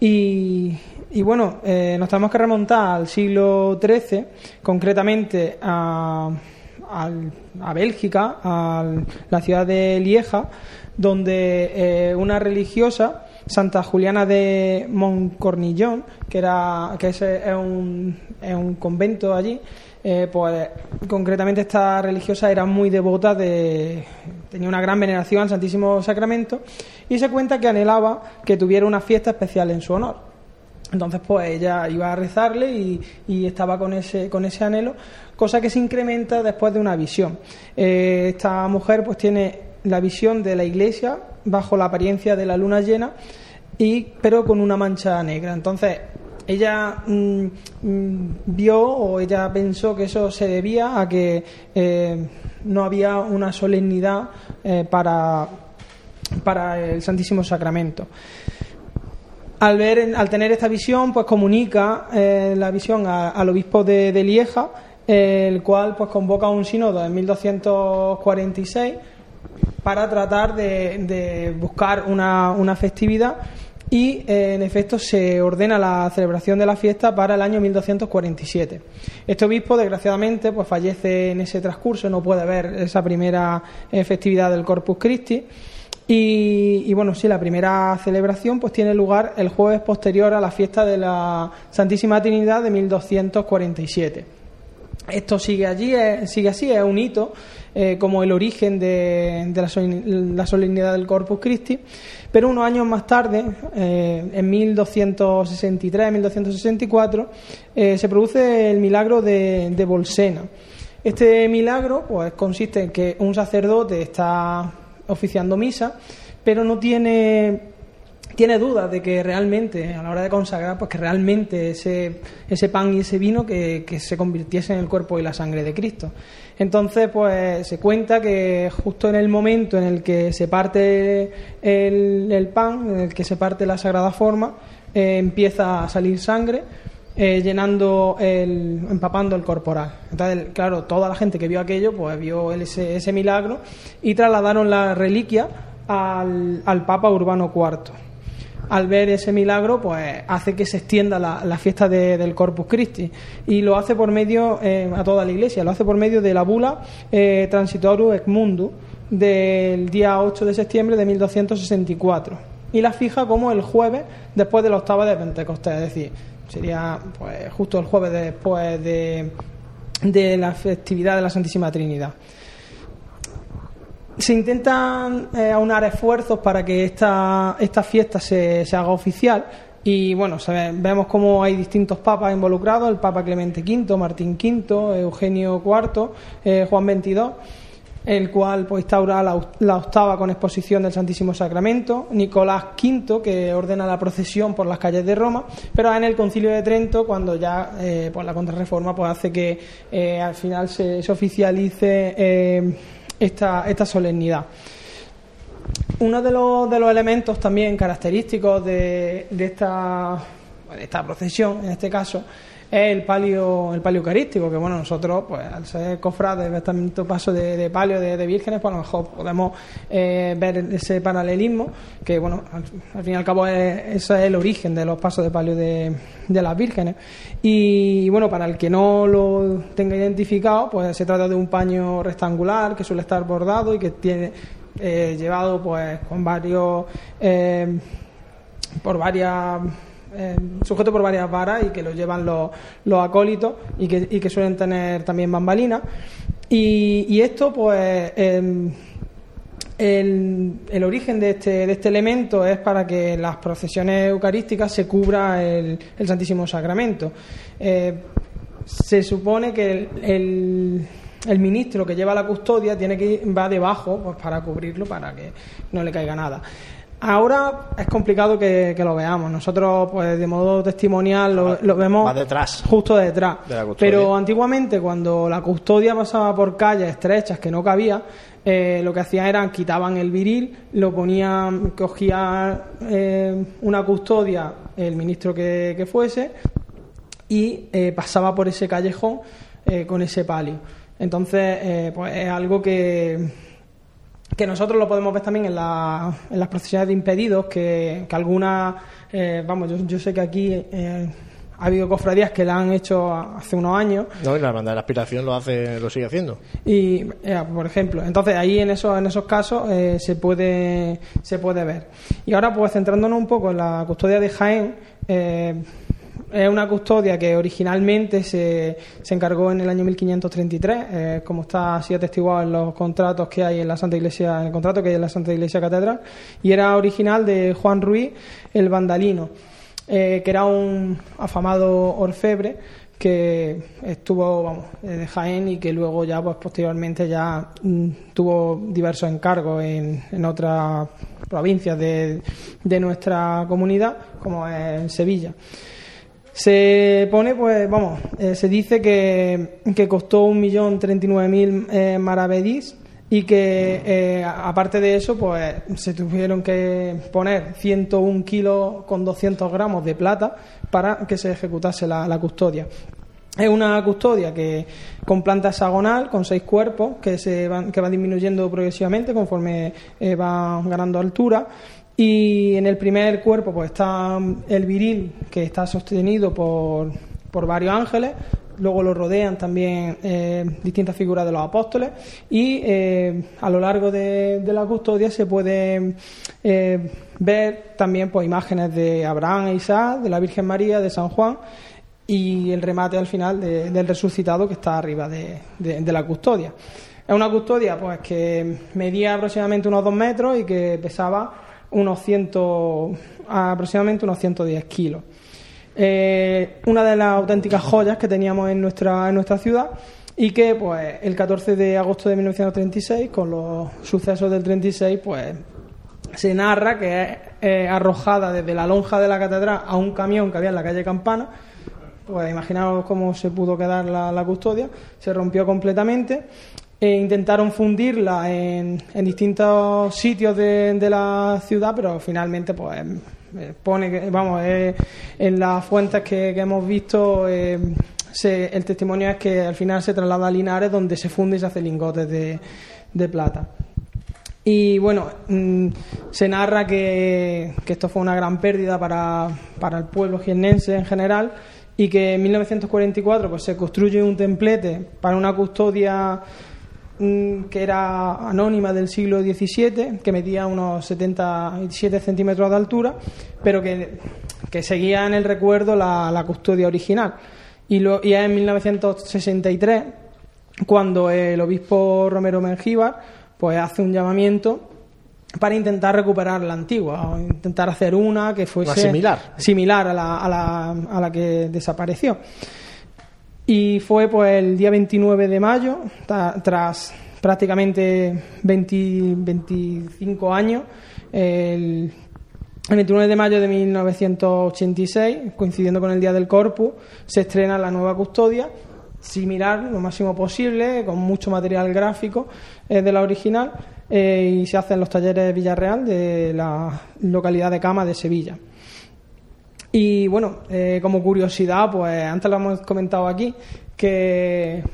Y, y bueno, eh, nos tenemos que remontar al siglo XIII, concretamente a, al- a Bélgica, a la ciudad de Lieja, donde eh, una religiosa, Santa Juliana de Montcornillon, que, era, que es, es un, es un convento allí, eh, pues concretamente esta religiosa era muy devota de tenía una gran veneración al Santísimo Sacramento y se cuenta que anhelaba que tuviera una fiesta especial en su honor. Entonces, pues ella iba a rezarle y, y estaba con ese, con ese anhelo, cosa que se incrementa después de una visión. Eh, esta mujer, pues tiene la visión de la iglesia bajo la apariencia de la luna llena, y, pero con una mancha negra. Entonces, ella mm, mm, vio o ella pensó que eso se debía a que eh, no había una solemnidad eh, para, para el Santísimo Sacramento. Al, ver, al tener esta visión, pues comunica eh, la visión a- al obispo de, de Lieja, el cual pues convoca un sínodo en 1246 para tratar de, buscar una, una festividad y eh, en efecto se ordena la celebración de la fiesta para el año 1247. Este obispo desgraciadamente pues fallece en ese transcurso, no puede ver esa primera eh, festividad del Corpus Christi. Y, y, bueno, sí, la primera celebración pues tiene lugar el jueves posterior a la fiesta de la Santísima Trinidad de 1247. Esto sigue allí, sigue así, es un hito eh, como el origen de, la, solemn- la solemnidad del Corpus Christi, pero unos años más tarde, eh, en 1263-1264, eh, se produce el milagro de, de Bolsena. Este milagro pues, consiste en que un sacerdote está oficiando misa, pero no tiene tiene dudas de que realmente, a la hora de consagrar, pues que realmente ese, ese pan y ese vino que, que se convirtiese en el cuerpo y la sangre de Cristo. Entonces, pues se cuenta que justo en el momento en el que se parte el, el pan, en el que se parte la sagrada forma, eh, empieza a salir sangre. eh, llenando el, empapando el corporal. Entonces, claro, toda la gente que vio aquello, pues vio ese, ese milagro y trasladaron la reliquia al, al Papa Urbano IV al ver ese milagro, pues hace que se extienda la, fiesta de- del Corpus Christi. Y lo hace por medio eh, a toda la Iglesia, lo hace por medio de la bula eh, Transitorum et Mundo del día 8 de septiembre de 1264 y la fija como el jueves después de la octava de Pentecostés, es decir, sería pues justo el jueves después de, de la festividad de la Santísima Trinidad se intentan eh, aunar esfuerzos para que esta, esta fiesta se, se haga oficial y bueno, vemos como hay distintos papas involucrados, el Papa Clemente V, Martín V, Eugenio IV, eh, Juan XXII, el cual pues instaura la, la octava con exposición del Santísimo Sacramento, Nicolás V, que ordena la procesión por las calles de Roma, pero en el Concilio de Trento, cuando ya eh, pues la contrarreforma pues hace que eh, al final se, se oficialice esta, esta solemnidad. Uno de los, de los elementos también característicos de, de esta, de esta procesión, en este caso, es el palio, el palio eucarístico, que bueno, nosotros, pues al ser cofrades de tanto paso de, de palio de, de vírgenes, pues a lo mejor podemos eh, ver ese paralelismo, que bueno, al, al fin y al cabo es, ese es el origen de los pasos de palio de, de las vírgenes. Y bueno, para el que no lo tenga identificado, pues se trata de un paño rectangular que suele estar bordado y que tiene eh, llevado pues con varios eh, por varias eh, sujeto por varias varas y que lo llevan los, acólitos y que, suelen tener también bambalinas y, esto pues em, el, origen de este, de este elemento es para que en las procesiones eucarísticas se cubra el, Santísimo Sacramento. Eh, se supone que el, el, el ministro que lleva la custodia tiene que ir, va debajo pues, para cubrirlo, para que no le caiga nada. Ahora es complicado que, que lo veamos. Nosotros, pues de modo testimonial, lo, lo vemos Va detrás. justo detrás. De la custodia. Pero antiguamente, cuando la custodia pasaba por calles estrechas que no cabía, eh, lo que hacían era quitaban el viril, lo ponían, cogía eh, una custodia el ministro que, que fuese y eh, pasaba por ese callejón eh, con ese palio. Entonces, eh, pues es algo que, que nosotros lo podemos ver también en, la- en las procesiones de impedidos, que, que algunas, eh, vamos, yo, yo sé que aquí eh, ha habido cofradías que la han hecho hace unos años No, y la hermandad de la aspiración lo hace, lo sigue haciendo. y eh, por ejemplo entonces ahí en esos en esos casos eh, se puede se puede ver y ahora pues centrándonos un poco en la custodia de Jaén eh, es una custodia que originalmente se, se encargó en el año 1533, eh, como está así atestiguado en los contratos que hay en la Santa Iglesia, en el contrato que hay en la Santa Iglesia Catedral, y era original de Juan Ruiz el Vandalino, eh, que era un afamado orfebre que estuvo vamos, eh, de Jaén y que luego ya pues posteriormente ya mm, tuvo diversos encargos en, en otras provincias de, de nuestra comunidad, como en Sevilla. Se pone, pues, vamos, eh, se dice que, que costó 1.039.000 eh, maravedís y que, eh, aparte de eso, pues, se tuvieron que poner 101 kilos con 200 gramos de plata para que se ejecutase la, la custodia. Es una custodia que con planta hexagonal, con seis cuerpos, que, se van, que va disminuyendo progresivamente conforme eh, va ganando altura. Y en el primer cuerpo pues está el viril, que está sostenido por, por varios ángeles. Luego lo rodean también eh, distintas figuras de los apóstoles. Y eh, a lo largo de, la custodia se puede eh, ver también pues, imágenes de Abraham e Isaac, de la Virgen María, de San Juan y el remate al final de- del resucitado que está arriba de, de- la custodia. Es una custodia pues que medía aproximadamente unos 2 metros y que pesaba unos 100, aproximadamente unos 110 kilos. Eh, una de las auténticas joyas que teníamos en nuestra, en nuestra ciudad y que pues el 14 de agosto de 1936 con los sucesos del 36 pues se narra que es eh, arrojada desde la lonja de la catedral a un camión que había en la calle Campana. Pues imaginaos cómo se pudo quedar la custodia. Se rompió completamente. E intentaron fundirla en, distintos sitios de, de la ciudad, pero finalmente, pues eh, pone vamos, eh, en las fuentes que, hemos visto, eh, se- el testimonio es que al final se traslada a Linares, donde se funde y se hace lingotes de, plata. Y bueno, mm, se narra que, esto fue una gran pérdida para, para el pueblo jiennense en general y que en 1944 pues, se construye un templete para una custodia que era anónima del siglo XVII, que medía unos 77 centímetros de altura, pero que, que seguía en el recuerdo la, la custodia original. Y, lo, y es en 1963 cuando el obispo Romero Mengíbar pues hace un llamamiento para intentar recuperar la antigua, o intentar hacer una que fuese similar. similar a la, a la, a la que desapareció. Y fue pues el día 29 de mayo, tras prácticamente 20 25 años, el, el 29 de mayo de 1986, coincidiendo con el Día del Corpus, se estrena la nueva custodia, similar lo máximo posible, con mucho material gráfico eh, de la original, eh, y se hace en los talleres Villarreal de la localidad de Cama de Sevilla. Y bueno, eh, como curiosidad, pues antes lo hemos comentado aquí, que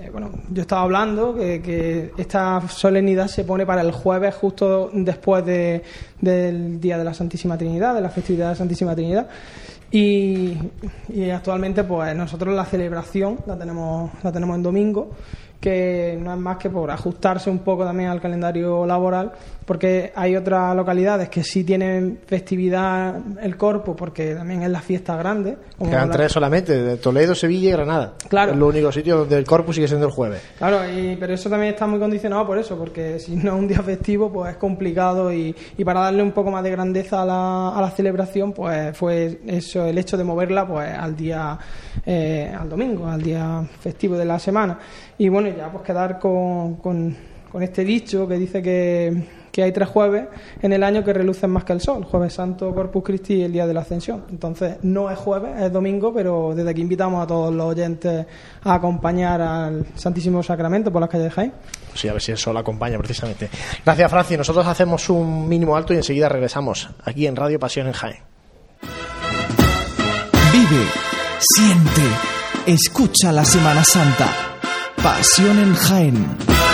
eh, bueno, yo estaba hablando que, esta solemnidad se pone para el jueves justo después de- del Día de la Santísima Trinidad, de la festividad de la Santísima Trinidad. Y, y actualmente pues nosotros la celebración la tenemos, la tenemos en domingo, que no es más que por ajustarse un poco también al calendario laboral, porque hay otras localidades que sí tienen festividad el corpus, porque también es la fiesta grande. como Quedan la- tres solamente, de Toledo, Sevilla y Granada. Claro. Es lo único sitio donde el corpus sigue siendo el jueves. Claro, y- pero eso también está muy condicionado por eso, porque si no es un día festivo, pues es complicado y, y para darle un poco más de grandeza a la, a la celebración, pues fue eso, el hecho de moverla pues al día, eh, al domingo, al día festivo de la semana. Y bueno, ya pues quedar con, con, con este dicho que dice que, que hay tres jueves en el año que relucen más que el sol, jueves santo, Corpus Christi y el día de la ascensión. Entonces no es jueves, es domingo, pero desde aquí invitamos a todos los oyentes a acompañar al Santísimo Sacramento por las calles de Jaén. Sí, a ver si el sol acompaña precisamente. Gracias, Francis. Nosotros hacemos un mínimo alto y enseguida regresamos aquí en Radio Pasión en Jaén. Vive, siente, escucha la Semana Santa. Pasión en Jaén.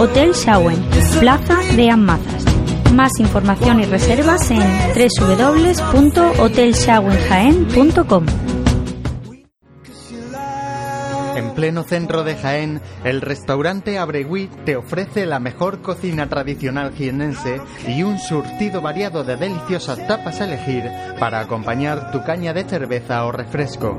Hotel Shawen, Plaza de Amazas. Más información y reservas en www.hotelshawenjaen.com. En pleno centro de Jaén, el restaurante Abregui te ofrece la mejor cocina tradicional jienense y un surtido variado de deliciosas tapas a elegir para acompañar tu caña de cerveza o refresco.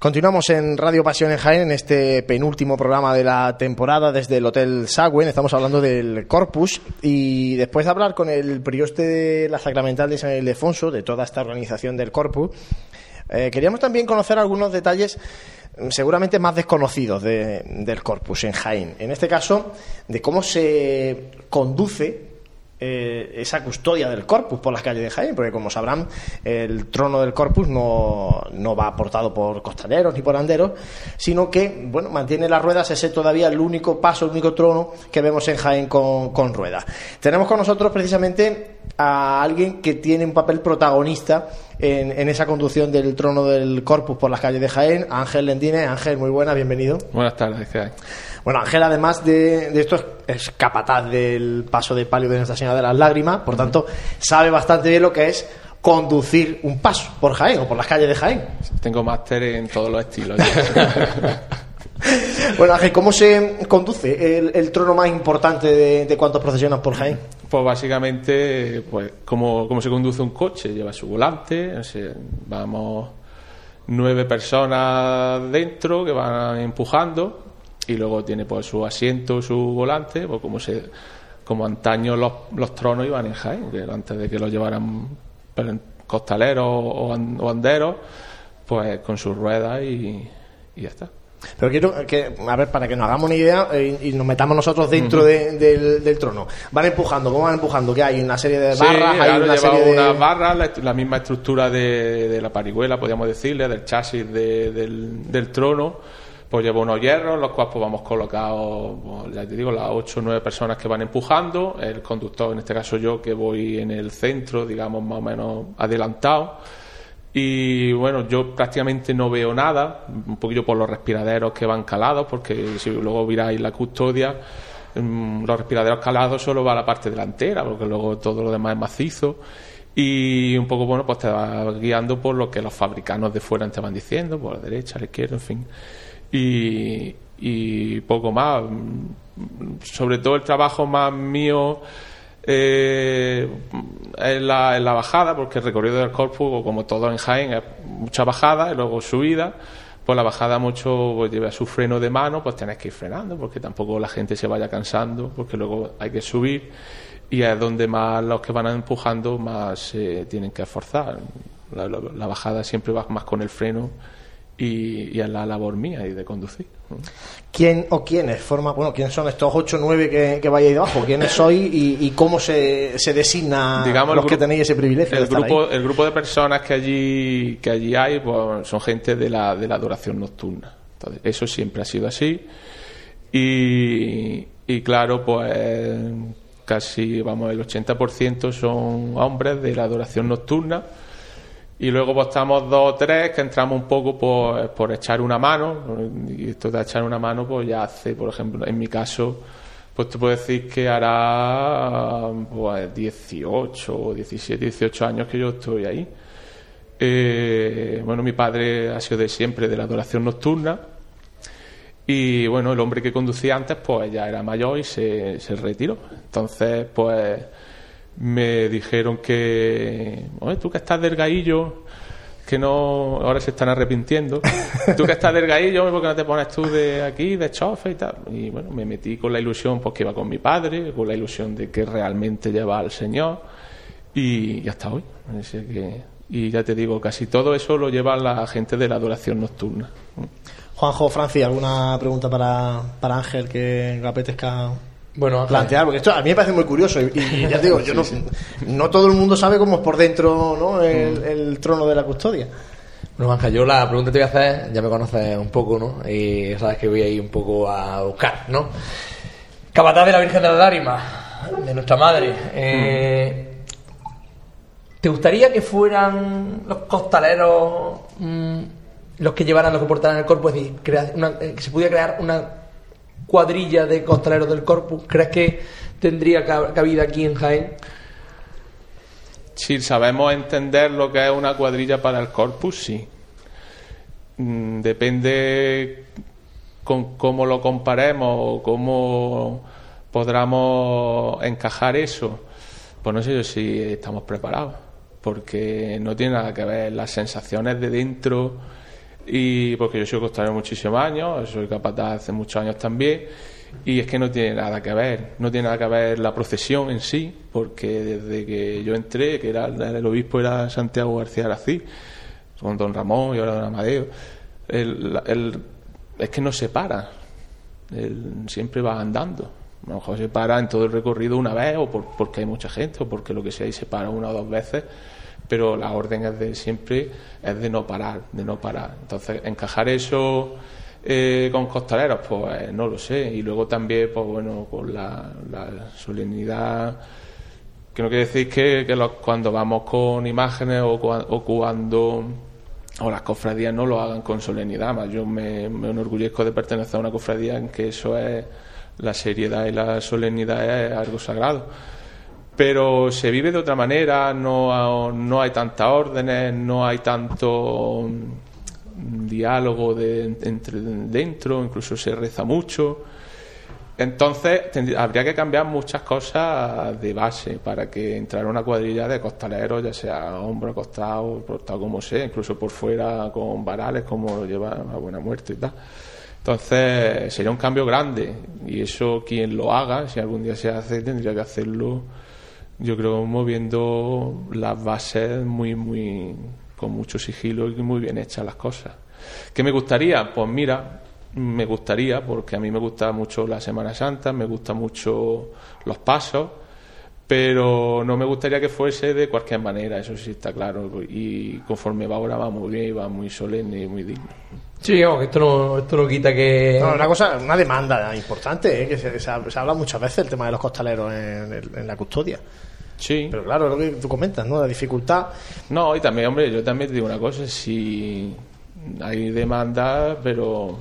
Continuamos en Radio Pasión en Jaén en este penúltimo programa de la temporada desde el Hotel Sagüen. Estamos hablando del Corpus y después de hablar con el prioste de la Sacramental de San Ildefonso, de toda esta organización del Corpus, eh, queríamos también conocer algunos detalles mm, seguramente más desconocidos de- del Corpus en Jaén. En este caso, de cómo se conduce eh, esa custodia del corpus por las calles de Jaén, porque como sabrán, el trono del corpus no, no va aportado por costaneros ni por anderos, sino que, bueno, mantiene las ruedas, ese todavía el único paso, el único trono que vemos en Jaén con, con ruedas. Tenemos con nosotros precisamente a alguien que tiene un papel protagonista en, en esa conducción del trono del corpus por las calles de Jaén, Ángel Lendine. Ángel, muy buena, bienvenido. Buenas tardes. Bueno, Ángel, además de, de esto, es- capataz del paso de palio de Nuestra Señora de las Lágrimas, por tanto, sabe bastante bien lo que es conducir un paso por Jaén o por las calles de Jaén. Tengo máster en todos los estilos. Bueno, Ángel, ¿cómo se conduce el, el trono más importante de, de cuantos procesionan por Jaén? pues básicamente, pues como, como se conduce un coche, lleva su volante, vamos nueve personas dentro que van empujando y luego tiene pues su asiento, su volante, pues como se como antaño los, los tronos iban en Jaén, que antes de que los llevaran costaleros o, o anderos, pues con sus ruedas y, y ya está. Pero quiero que, a ver, para que nos hagamos una idea eh, y nos metamos nosotros dentro de- del, del trono. Van empujando, ¿cómo van empujando? ¿Qué hay? ¿Una serie de Sí, barras? ¿Hay claro, una lleva serie de...? unas barras, la, la misma estructura de, de la parihuela, podríamos decirle, del chasis de- del, del trono. Pues lleva unos hierros, los cuales vamos colocados, pues, ya te digo, las ocho o nueve personas que van empujando, el conductor, en este caso yo, que voy en el centro, digamos, más o menos adelantado. Y bueno, yo prácticamente no veo nada, un poquillo por los respiraderos que van calados, porque si luego miráis la custodia, mm, los respiraderos calados solo va a la parte delantera, porque luego todo lo demás es macizo. Y un poco, bueno, pues te va guiando por lo que los fabricanos de fuera te van diciendo, por la derecha, la izquierda, en fin. Y, y poco más. Sobre todo el trabajo más mío eh, la, en la bajada, porque el recorrido del corpus, como todo en Jaén, es mucha bajada y luego subida. Pues la bajada mucho pues, lleva su freno de mano, pues tenés que ir frenando, porque tampoco la gente se vaya cansando, porque luego hay que subir y es donde más los que van empujando más se tienen que esforzar. La, la- la bajada siempre va más con el freno y, y es la labor mía y de conducir. ¿Quién o quiénes forman, bueno, quiénes son estos 8 o 9 que, que vais ahí debajo? ¿Quiénes sois y, y cómo se, se designa Digamos, los que tenéis ese privilegio de el estar grupo, ahí? el grupo de personas que allí, que allí hay pues, son gente de la, de la adoración nocturna. Entonces, eso siempre ha sido así. Y, y claro, pues casi, vamos, el 80% son hombres de la adoración nocturna. Y luego pues estamos dos o tres que entramos un poco pues, por echar una mano. Y esto de echar una mano, pues ya hace, por ejemplo, en mi caso, pues te puedo decir que hará pues 18 o 17, 18 años que yo estoy ahí. Eh, bueno, mi padre ha sido de siempre de la adoración nocturna. Y bueno, el hombre que conducía antes, pues ya era mayor y se, se retiró. Entonces, pues me dijeron que, oye, tú que estás delgadillo, que no, ahora se están arrepintiendo, tú que estás delgadillo, ¿por qué no te pones tú de aquí, de chofe y tal? Y bueno, me metí con la ilusión, pues que iba con mi padre, con la ilusión de que realmente lleva al Señor y, y hasta hoy. Así que, y ya te digo, casi todo eso lo lleva la gente de la adoración nocturna. Juanjo, Francis, ¿alguna pregunta para, para Ángel que apetezca Bueno, Ángel. plantear? Porque esto a mí me parece muy curioso y, y ya te digo, yo no, no todo el mundo sabe cómo es por dentro ¿no? el, el trono de la custodia. Bueno, Ángel, yo la pregunta que te voy a hacer, ya me conoces un poco, ¿no? Y sabes que voy a ir un poco a buscar, ¿no? Capataz de la Virgen de la Lágrima, de nuestra madre. eh, ¿Te gustaría que fueran los costaleros mm, los que llevaran, los que portaran el corpus? Es decir, crea- una- eh, que se pudiera crear una cuadrilla de costaleros del corpus. ¿Crees que tendría cab- cabida aquí en Jaén? Si sabemos entender lo que es una cuadrilla para el corpus, sí. Mm, Depende con cómo lo comparemos o cómo podamos encajar eso. Pues no sé yo si estamos preparados, porque no tiene nada que ver las sensaciones de dentro y porque yo soy costalero muchísimos años, soy capataz hace muchos años también y es que no tiene nada que ver, no tiene nada que ver la procesión en sí, porque desde que yo entré, que era el, obispo era Santiago García Arací, con don Ramón y ahora don Amadeo, el- es que no se para, él siempre va andando. A lo mejor se para en todo el recorrido una vez, o por- porque hay mucha gente, o porque lo que sea, y se para una o dos veces, pero la orden es de siempre, es de no parar, de no parar. Entonces, encajar eso eh, con costaleros, pues no lo sé. Y luego también, pues bueno, con la, la solemnidad que no quiere decir que, cuando vamos con imágenes o, o cuando o las cofradías no lo hagan con solemnidad más yo me, me enorgullezco de pertenecer a una cofradía en que eso es la seriedad y la solemnidad es algo sagrado pero se vive de otra manera no, no hay tantas órdenes no hay tanto mm, diálogo de, entre dentro incluso se reza mucho entonces habría que cambiar muchas cosas de base para que entrara una cuadrilla de costaleros, ya sea hombro acostado, portado como sea, incluso por fuera con varales como lo lleva a Buena Muerte y tal. Entonces sería un cambio grande y eso quien lo haga, si algún día se hace, tendría que hacerlo, yo creo, moviendo las bases muy, muy, con mucho sigilo y muy bien hechas las cosas. ¿Qué me gustaría? Pues mira, me gustaría, porque a mí me gusta mucho la Semana Santa, me gusta mucho los pasos, pero no me gustaría que fuese de cualquier manera, eso sí está claro. Y conforme va ahora va muy bien y va muy solemne y muy digno. Sí, vamos, que esto no, esto no quita que... No, una cosa, una demanda importante, ¿eh? que se, se ha- se habla muchas veces el tema de los costaleros en la custodia. Sí. Pero claro, lo que tú comentas, ¿no? La dificultad. No, y también, hombre, yo también te digo una cosa, si hay demanda, pero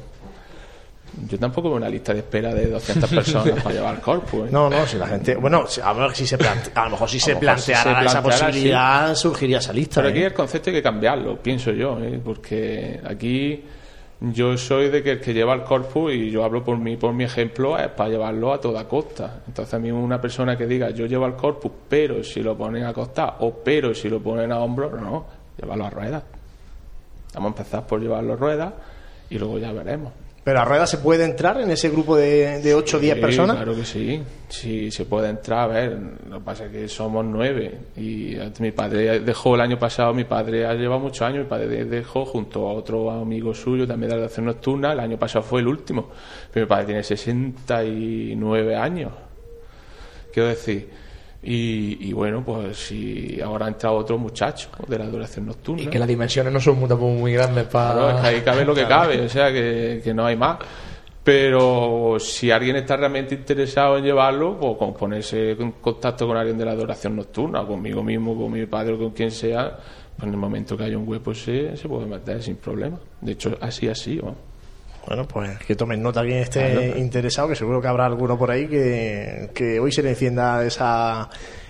yo tampoco veo una lista de espera de 200 personas para llevar el corpus. ¿eh? No, no, si la gente. Bueno, a, ver si se plante- a lo mejor si se mejor si planteara, esa posibilidad, surgiría esa lista. Pero aquí ¿eh? el concepto hay que cambiarlo, pienso yo, ¿eh? porque aquí yo soy de que el que lleva el corpus, y yo hablo por mí, por mi ejemplo, es para llevarlo a toda costa. Entonces a mí una persona que diga yo llevo el corpus, pero si lo ponen a costa, o pero si lo ponen a hombro, no, llévalo a ruedas. Vamos a empezar por llevarlo a ruedas y luego ya veremos. ¿Pero a rueda se puede entrar en ese grupo de, de 8 o 10 personas? Claro que sí, sí, se puede entrar. A ver, lo que pasa es que somos nueve y mi padre dejó el año pasado, mi padre ha llevado muchos años, mi padre dejó junto a otro amigo suyo también de la relación nocturna, el año pasado fue el último, pero mi padre tiene 69 años. Quiero decir, y, bueno, pues si ahora ha entrado otro muchacho de la duración nocturna. Y que las dimensiones no son muy, muy grandes para. Claro, es que ahí cabe lo que cabe, o sea que, que, no hay más. Pero si alguien está realmente interesado en llevarlo, pues con ponerse en contacto con alguien de la adoración nocturna, conmigo mismo, con mi padre o con quien sea, pues en el momento que haya un hueco se, se puede meter sin problema. De hecho, así, así. Vamos. Bueno, pues que tomen nota quien esté interesado, que seguro que habrá alguno por ahí que, que hoy se le encienda esa,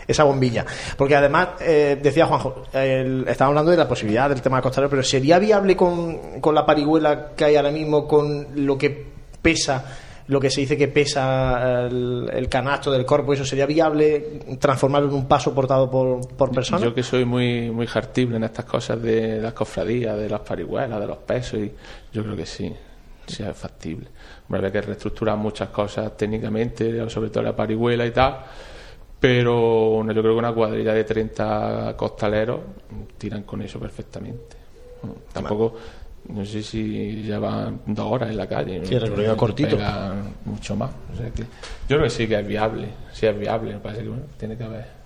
esa bombilla. Porque además, eh, decía Juanjo, estaba hablando de la posibilidad del tema costalero, pero ¿sería viable con, con la parihuela que hay ahora mismo, con lo que pesa? lo que se dice que pesa el, canasto del cuerpo, ¿eso sería viable transformarlo en un paso portado por, por personas? Yo que soy muy muy hartible en estas cosas de las cofradías, de las parihuelas, de los pesos, y yo creo que sí sea factible. Hombre, había que reestructurar muchas cosas técnicamente, sobre todo la parihuela y tal, pero yo creo que una cuadrilla de 30 costaleros tiran con eso perfectamente. Tampoco, no sé si llevan dos horas en la calle. Sí, recorrido cortito. Mucho más. yo creo que sí que es viable, sí es viable, me parece que tiene que haber.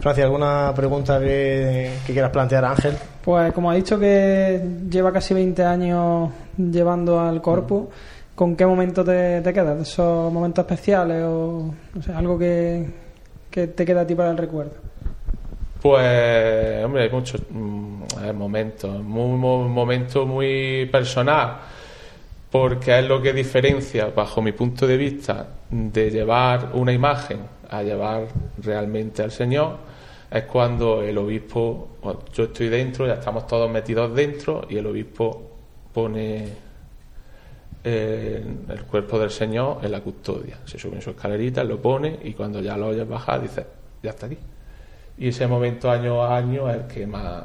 Francia, ¿alguna pregunta que, quieras plantear, Ángel? Pues como ha dicho que lleva casi 20 años llevando al corpus, ¿con qué momento te, te quedas? ¿Esos momentos especiales o no sé, algo que, te queda a ti para el recuerdo? Pues, hombre, hay muchos mm, momentos, muy, muy, momento muy personal, porque es lo que diferencia, bajo mi punto de vista, de llevar una imagen a llevar realmente al Señor es cuando el obispo, yo estoy dentro, ya estamos todos metidos dentro y el obispo pone eh, el cuerpo del Señor en la custodia. Se sube en su escalerita, lo pone y cuando ya lo oyes bajar dice, ya está aquí. Y ese momento año a año es el que más...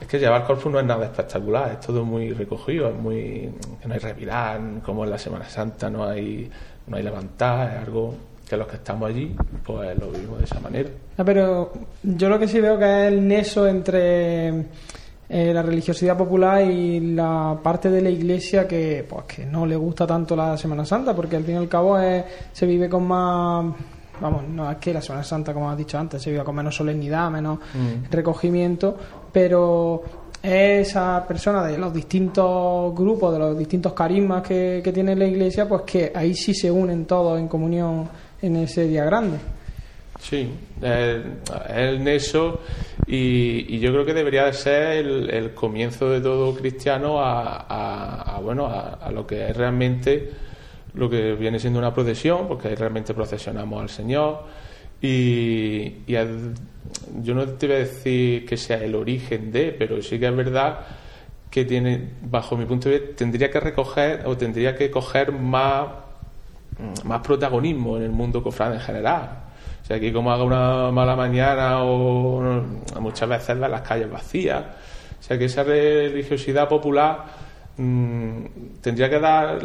Es que llevar corpus no es nada espectacular, es todo muy recogido, es muy... no hay revirar, como en la Semana Santa no hay no hay levantada, es algo que los que estamos allí pues lo vivimos de esa manera. Ah, pero yo lo que sí veo que es el neso entre eh, la religiosidad popular y la parte de la iglesia que pues que no le gusta tanto la Semana Santa porque al fin y al cabo se vive con más vamos, no es que la Semana Santa, como has dicho antes, se vive con menos solemnidad, menos mm. recogimiento, pero esa persona de los distintos grupos, de los distintos carismas que, tiene la iglesia, pues que ahí sí se unen todos en comunión en ese día grande. Sí, es el nexo y, yo creo que debería ser el, comienzo de todo cristiano a, bueno a, lo que es realmente lo que viene siendo una procesión, porque ahí realmente procesionamos al Señor y, y yo no te voy a decir que sea el origen de, pero sí que es verdad que tiene, bajo mi punto de vista, tendría que recoger o tendría que coger más, más protagonismo en el mundo cofrade en general. O sea, aquí como haga una mala mañana o muchas veces ver las calles vacías. O sea, que esa religiosidad popular mm, tendría que dar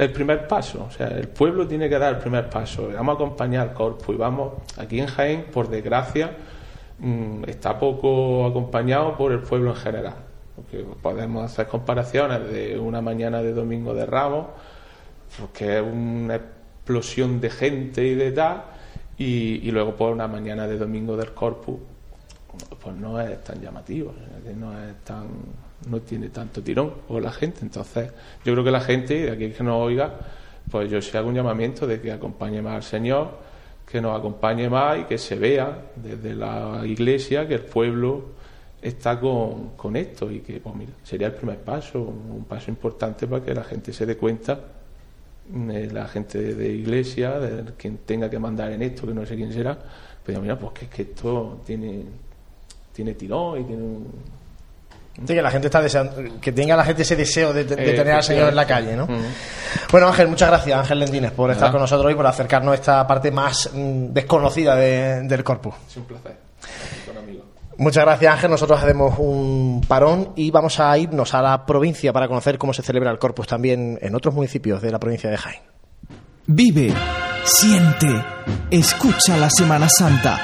el primer paso, o sea, el pueblo tiene que dar el primer paso. Vamos a acompañar al corpo y vamos, aquí en Jaén, por desgracia, mm, está poco acompañado por el pueblo en general. Porque podemos hacer comparaciones de una mañana de domingo de Ramos, porque es una explosión de gente y de tal, y, luego por una mañana de domingo del Corpus, pues no es tan llamativo, no es tan no tiene tanto tirón o la gente. Entonces, yo creo que la gente, de aquí que nos oiga, pues yo sí hago un llamamiento de que acompañe más al Señor, que nos acompañe más y que se vea desde la iglesia que el pueblo está con, con esto y que, pues mira, sería el primer paso, un paso importante para que la gente se dé cuenta, la gente de, iglesia, de quien tenga que mandar en esto, que no sé quién será, pues mira, pues que, que esto tiene, tiene tirón y tiene un Sí, que la gente está deseando, que tenga la gente ese deseo de, de Eh, tener al Señor en la calle, ¿no? Ujú. Bueno, Ángel, muchas gracias, Ángel Lendines, por estar con nosotros y por acercarnos a esta parte más mm, desconocida de- del corpus. Es un placer. Muchas gracias, Ángel. Nosotros hacemos un parón y vamos a irnos a la provincia para conocer cómo se celebra el corpus también en otros municipios de la provincia de Jaén. Vive, siente, escucha la Semana Santa.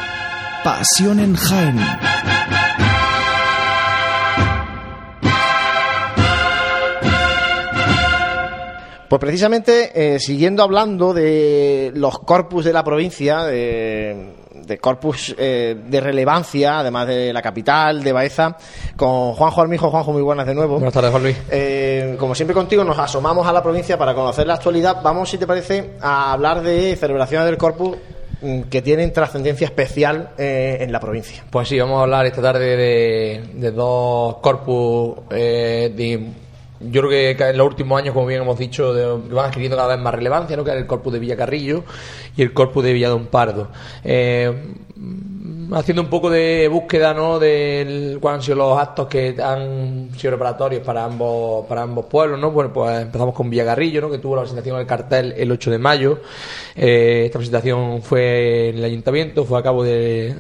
Pasión en Jaén. Pues precisamente, eh, siguiendo hablando de los corpus de la provincia, de, de corpus eh, de relevancia, además de la capital, de Baeza, con Juanjo Armijo. Juanjo, muy buenas de nuevo. Buenas tardes, Juan Luis. Eh, como siempre contigo, nos asomamos a la provincia para conocer la actualidad. Vamos, si te parece, a hablar de celebraciones del corpus mm, que tienen trascendencia especial eh, en la provincia. Pues sí, vamos a hablar esta tarde de, de dos corpus eh, de- yo creo que en los últimos años, como bien hemos dicho, van adquiriendo cada vez más relevancia, ¿no? que es el corpus de Villacarrillo y el corpus de Villadón Pardo. Eh, haciendo un poco de búsqueda ¿no? de cuáles han sido los actos que han sido preparatorios para ambos para ambos pueblos no bueno pues empezamos con Villagarrillo ¿no? que tuvo la presentación del cartel el 8 de mayo Eh, esta presentación fue en el ayuntamiento fue a cabo de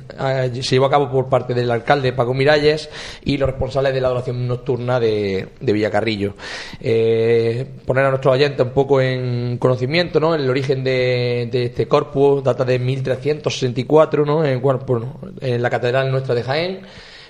se llevó a cabo por parte del alcalde Paco Miralles y los responsables de la adoración nocturna de, de Villacarrillo Eh, poner a nuestros oyentes un poco en conocimiento ¿no? el origen de, de este corpus data de 1364 ¿no? en, bueno, bueno, en la catedral nuestra de Jaén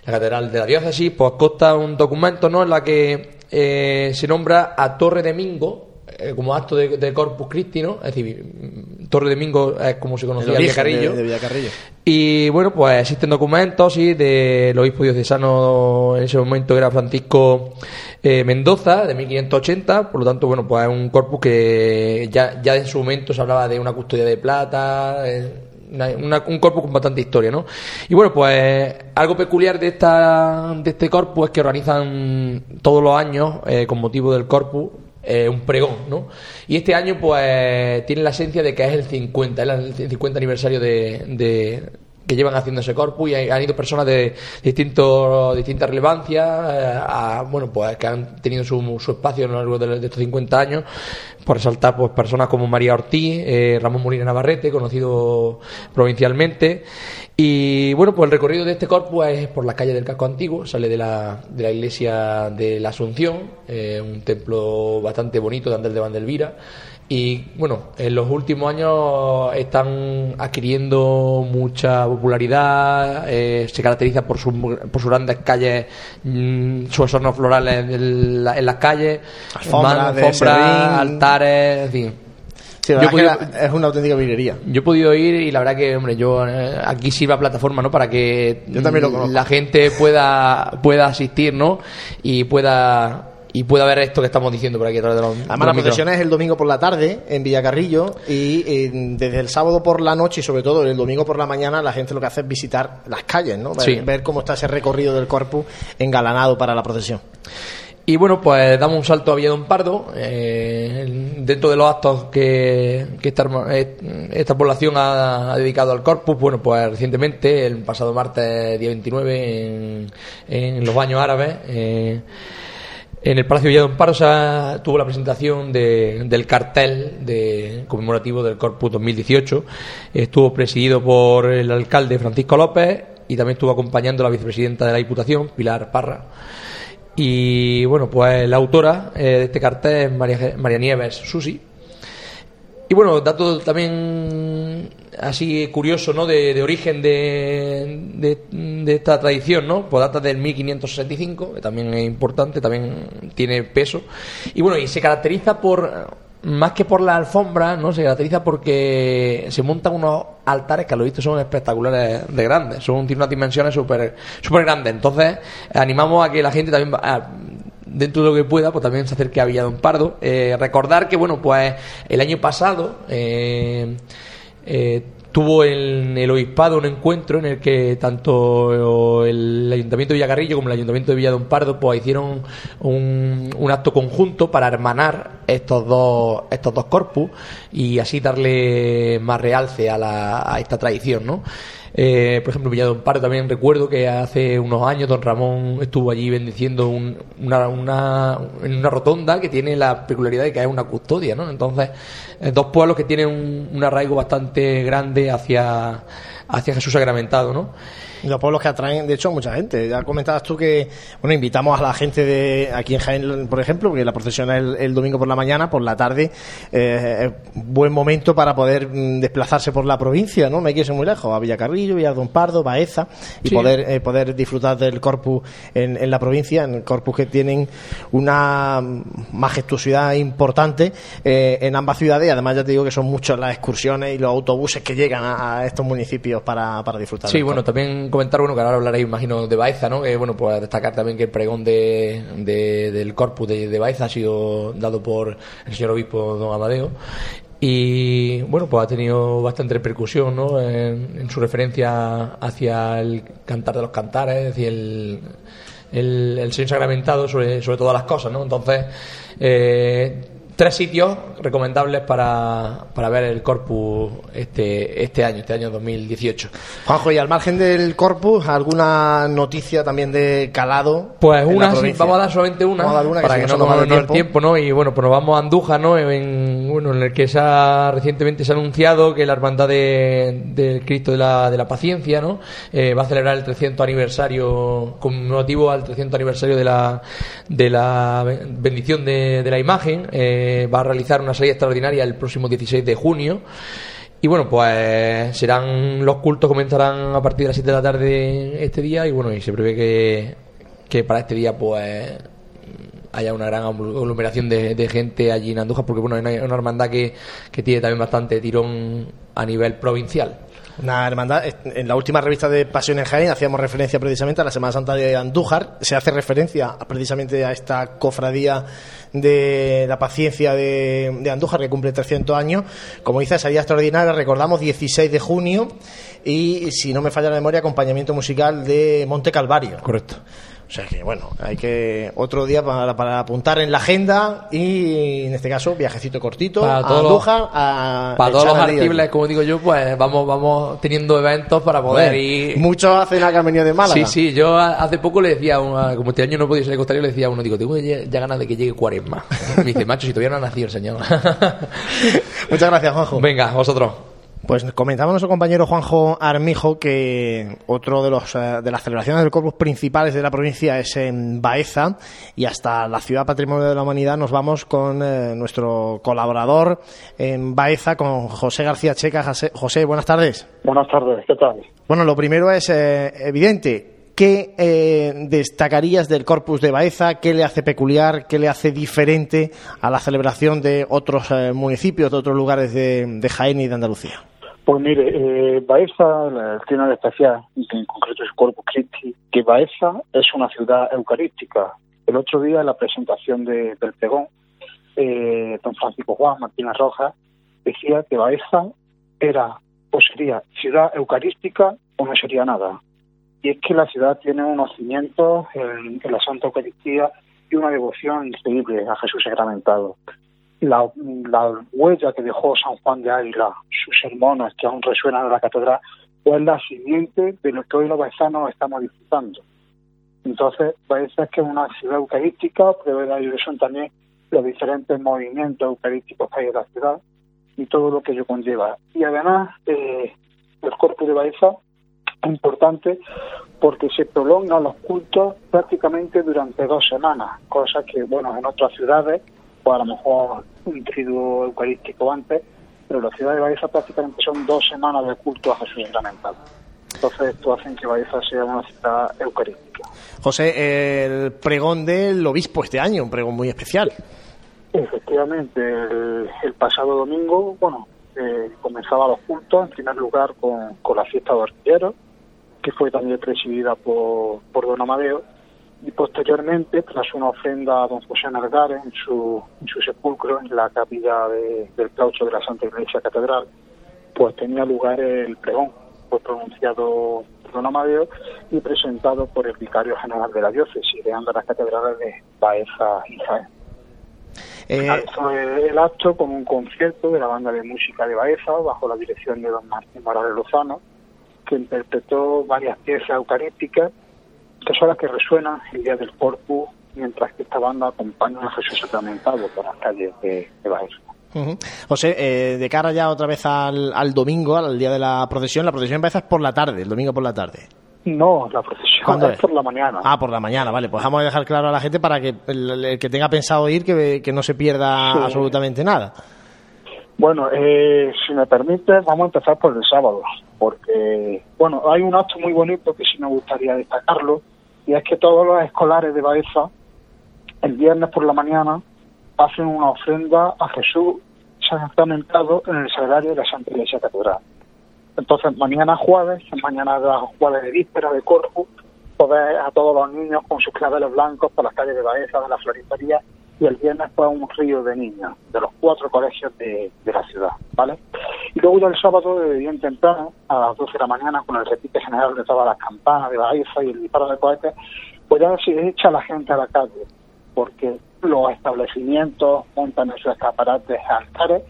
la catedral de la diócesis pues consta un documento ¿no? en la que eh, se nombra a Torre de Mingo eh, como acto de, de Corpus Christi, ¿no? Es decir, mm, Torre de Mingo es como se conocía Villacarrillo. de, de Villacarrillo. Y bueno, pues existen documentos sí, del obispo diocesano en ese momento que era Francisco eh, Mendoza, de 1580. Por lo tanto, bueno, pues es un corpus que ya, ya en su momento se hablaba de una custodia de plata. eh, un corpus con bastante historia, ¿no? Y bueno, pues algo peculiar de esta de este corpus es que organizan todos los años, eh, con motivo del corpus, eh, un pregón, ¿no? Y este año, pues, tiene la esencia de que es el 50, es el 50 aniversario de- que llevan haciendo ese corpus y han ido personas de distintos, distintas relevancias, eh, a- bueno, pues que han tenido su, su espacio a lo largo de, de estos 50 años, por resaltar pues personas como María Ortiz, eh, Ramón Molina Navarrete, conocido provincialmente, y bueno, pues el recorrido de este corpus es por las calles del casco antiguo, sale de la, de la iglesia de la Asunción, eh, un templo bastante bonito de Andel de Vandelvira. Y bueno, en los últimos años están adquiriendo mucha popularidad, eh, se caracteriza por, sus por sus grandes calles, mm, sus adornos florales en, la- en las calles, Alfombras altares, en fin. Sí, la Yo he es una auténtica virguería. Yo he podido ir y la verdad que, hombre, yo eh, aquí sirva plataforma, ¿no? Para que Yo también lo conozco. la gente pueda pueda asistir, ¿no? Y pueda y pueda ver esto que estamos diciendo por aquí a través de los Además, de la procesión es el domingo por la tarde en Villacarrillo y eh, desde el sábado por la noche y sobre todo el domingo por la mañana la gente lo que hace es visitar las calles, ¿no? Ver, Sí. ver cómo está ese recorrido del corpus engalanado para la procesión. Y bueno, pues damos un salto a Villadón Pardo. eh, dentro de los actos que, que esta, eh, esta población ha, ha dedicado al corpus, bueno, pues recientemente, el pasado martes, día 29, en, en los baños árabes, eh, en el Palacio Villadón Pardo se ha- tuvo la presentación de- del cartel de, conmemorativo del Corpus 2018. Estuvo presidido por el alcalde Francisco López y también estuvo acompañando la vicepresidenta de la Diputación, Pilar Parra. Y bueno, pues la autora eh, de este cartel es María Nieves Susi. Y bueno, dato también así curioso, ¿no? De, de origen de, de, esta tradición, ¿no? Pues data del 1565, que también es importante, también tiene peso. Y bueno, y se caracteriza por, más que por la alfombra, ¿no? Se caracteriza porque se montan unos altares que a lo visto son espectaculares de grandes, son, tienen unas dimensiones súper súper grandes. Entonces, animamos a que la gente también... a- dentro de lo que pueda, pues también se acerque a Villadón Pardo. Eh, recordar que, bueno, pues el año pasado eh, eh, tuvo en el obispado un encuentro en el que tanto el Ayuntamiento de Villacarrillo como el Ayuntamiento de Villa Don Pardo pues hicieron un, un acto conjunto para hermanar estos dos estos dos corpus y así darle más realce a, la, a esta tradición, ¿no? Eh, por ejemplo, Villa Don Pardo también recuerdo que hace unos años don Ramón estuvo allí bendiciendo una, una, en una rotonda que tiene la peculiaridad de que es una custodia, ¿no? Entonces, dos pueblos que tienen un, un arraigo bastante grande hacia, hacia Jesús sacramentado, ¿no? los pueblos que atraen, de hecho, mucha gente. Ya comentabas tú que, bueno, invitamos a la gente de aquí en Jaén, por ejemplo, porque la procesión es el, domingo por la mañana, por la tarde, eh, buen momento para poder mm, desplazarse por la provincia, ¿no? No hay que irse muy lejos, a Villacarrillo, Don Pardo, Baeza, y poder, eh, poder disfrutar del corpus en, en, la provincia, en corpus que tienen una majestuosidad importante eh, en ambas ciudades, y además ya te digo que son muchas las excursiones y los autobuses que llegan a, estos municipios para, para disfrutar. Sí, bueno, también comentar, bueno, que ahora hablaréis, imagino, de Baeza, ¿no? Que, bueno, pues destacar también que el pregón de, del corpus de, de Baeza ha sido dado por el señor obispo don Amadeo y bueno, pues ha tenido bastante repercusión ¿no? en, su referencia hacia el cantar de los cantares, es decir, el, el, el señor sacramentado sobre, sobre todas las cosas, ¿no? Entonces, eh, tres sitios recomendables para, para ver el Corpus este, este año, este año 2018. Juanjo, y al margen del Corpus, ¿alguna noticia también de calado? Pues una, vamos a dar solamente una, para que, no nos el tiempo, ¿no? Y bueno, pues nos vamos a Andújar, ¿no? En, bueno, en el que se ha, recientemente se ha anunciado que la Hermandad del de Cristo de la, de la Paciencia, ¿no? Eh, va a celebrar el 300 aniversario, conmemorativo al 300 aniversario de la, de la bendición de, de la imagen. Eh, va a realizar una salida extraordinaria el próximo 16 de junio. Y bueno, pues serán los cultos, comenzarán a partir de las 7 de la tarde este día y bueno, y se prevé que, que para este día pues haya una gran aglomeración de, gente allí en Andújar, porque bueno, hay una hermandad que, que tiene también bastante tirón a nivel provincial. Una hermandad, en la última revista de Pasión en Jaén hacíamos referencia precisamente a la Semana Santa de Andújar, se hace referencia precisamente a esta cofradía de la paciencia de, Andújar que cumple 300 años. Como dice, esa día extraordinaria, recordamos 16 de junio y, si no me falla la memoria, acompañamiento musical de Monte Calvario. Correcto. O sea que, bueno, hay que otro día para, para apuntar en la agenda y, en este caso, viajecito cortito para a Andújar. A para todos los artibles, como digo yo, pues vamos vamos teniendo eventos para poder ir. Muchos hacen la venido de Málaga. Sí, sí, yo hace poco le decía, a como este año no podía salir costario, le decía a uno, digo, tengo ya, ganas de que llegue Cuaresma. Me dice, macho, si todavía no ha nacido el señor. Muchas gracias, Juanjo. Venga, vosotros. Pues comentaba nuestro compañero Juanjo Armijo que otro de los eh, de las celebraciones del corpus principales de la provincia es en Baeza y hasta la ciudad patrimonio de la humanidad nos vamos con eh, nuestro colaborador en Baeza con José García Checa. José, buenas tardes. Buenas tardes, ¿qué tal? Bueno, lo primero es eh, evidente. ¿Qué destacarías del Corpus de Baeza? ¿Qué le hace peculiar? ¿Qué le hace diferente a la celebración de otros municipios, de otros lugares de, de Jaén y de Andalucía? Pues mire, eh, Baeza tiene una especial, que en concreto es Corpus Christi, que Baeza es una ciudad eucarística. El otro día, en la presentación de, del pregón, eh, don Francisco Juan Martínez Rojas decía que Baeza era o sería ciudad eucarística o no sería nada. Y es que la ciudad tiene unos cimientos en, en la Santa Eucaristía y una devoción increíble a Jesús sacramentado la, la, huella que dejó San Juan de Águila, sus sermones que aún resuenan en la catedral, pues la siguiente de lo que hoy los baizanos estamos disfrutando. Entonces, parece que es una ciudad eucarística, pero de son también los diferentes movimientos eucarísticos que hay en la ciudad y todo lo que ello conlleva. Y además, eh, el cuerpo de Baeza es importante porque se prolongan los cultos prácticamente durante dos semanas, cosa que, bueno, en otras ciudades a lo mejor un triduo eucarístico antes, pero la ciudad de Baeza prácticamente son dos semanas de culto a Jesús sacramentado. Entonces esto hace que Baeza sea una ciudad eucarística. José, el pregón del obispo este año, un pregón muy especial. Efectivamente, el, pasado domingo, bueno, eh, comenzaba los cultos, en primer lugar con, la fiesta de artilleros, que fue también presidida por, por Don Amadeo, y posteriormente, tras una ofrenda a don José Nargar en su, en su sepulcro, en la capilla del claustro de la Santa Iglesia Catedral, pues tenía lugar el pregón. Fue pronunciado por don Amadeo y presentado por el vicario general de la diócesis de ambas las catedrales de Baeza y Jaén. Eh, el acto con un concierto de la banda de música de Baeza bajo la dirección de don Martín Morales Lozano, que interpretó varias piezas eucarísticas que son las que resuenan el día del Corpus, mientras que esta banda acompaña a Jesús sacramentado por las calles de, de Baeza. José, eh, de cara ya otra vez al, al, domingo, al día de la procesión, la procesión empieza por la tarde, el domingo por la tarde. No, la procesión es, por la mañana. Ah, por la mañana, vale. Pues vamos a dejar claro a la gente para que el, que tenga pensado ir, que, que no se pierda absolutamente nada. Bueno, eh, si me permite, vamos a empezar por el sábado, porque, bueno, hay un acto muy bonito que sí me gustaría destacarlo, y es que todos los escolares de Baeza, el viernes por la mañana, hacen una ofrenda a Jesús sacramentado en el sagrario de la Santa Iglesia Catedral. Entonces, mañana jueves, mañana de jueves de víspera de Corpus, poder a todos los niños con sus claveles blancos por las calles de Baeza, de la Floristería, y el viernes fue un río de niños de los cuatro colegios de, la ciudad, ¿vale? Y luego el sábado, de bien temprano, a las 12 de la mañana, con el repite general de todas las campanas de Baeza y el disparo de cohetes, pues ya se echa la gente a la calle, porque los establecimientos montan esos escaparates altares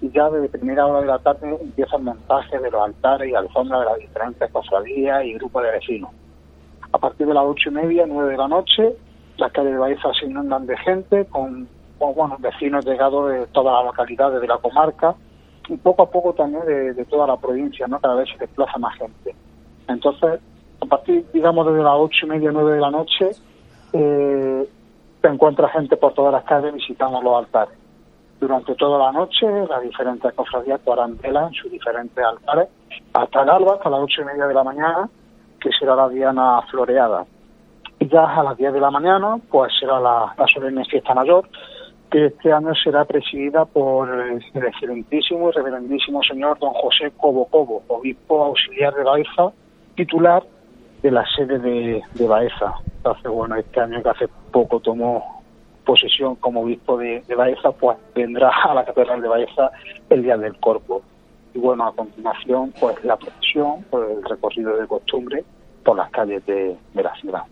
y ya desde primera hora de la tarde empieza el montaje de los altares y alfombras de las diferentes cofradías y grupos de vecinos. A partir de las ocho y media, nueve de la noche, las calles de Baeza se inundan de gente, con, bueno, vecinos llegados de todas las localidades de la comarca y poco a poco también de, toda la provincia, ¿no? Cada vez se desplaza más gente. Entonces, a partir, digamos, desde las ocho y media, nueve de la noche, eh, se encuentra gente por todas las calles visitando los altares durante toda la noche las diferentes cofradías harán en sus diferentes altares hasta el alba, hasta las ocho y media de la mañana, que será la diana floreada. Y ya a las diez de la mañana, pues será la, solemne fiesta mayor, que este año será presidida por el excelentísimo y reverendísimo señor don José Cobo Cobo, obispo auxiliar de Baeza, titular de la sede de, de Baeza. Entonces, bueno, este año que hace poco tomó posesión como obispo de, Baeza, pues vendrá a la Catedral de Baeza el día del Corpo. Y bueno, a continuación, pues la procesión, pues el recorrido de costumbre por las calles de, la ciudad.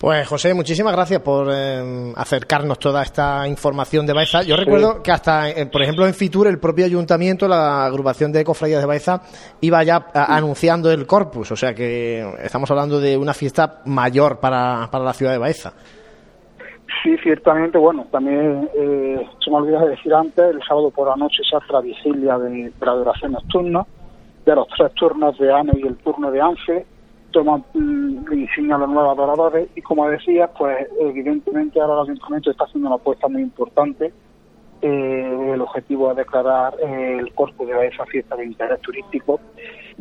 Pues José, muchísimas gracias por eh, acercarnos toda esta información de Baeza. Yo recuerdo que hasta, eh, por ejemplo, en Fitur, el propio ayuntamiento, la agrupación de cofradías de Baeza, iba ya anunciando el corpus. O sea que estamos hablando de una fiesta mayor para, para la ciudad de Baeza. Sí, ciertamente, bueno, también eh, se me olvidó de decir antes, el sábado por la noche se hace la vigilia de, la adoración nocturna, de los tres turnos de ANE y el turno de ANFE, toman mm, insignia a los nuevos adoradores y como decía, pues evidentemente ahora el ayuntamiento está haciendo una apuesta muy importante. Eh, el objetivo es declarar eh, el corpus de esa fiesta de interés turístico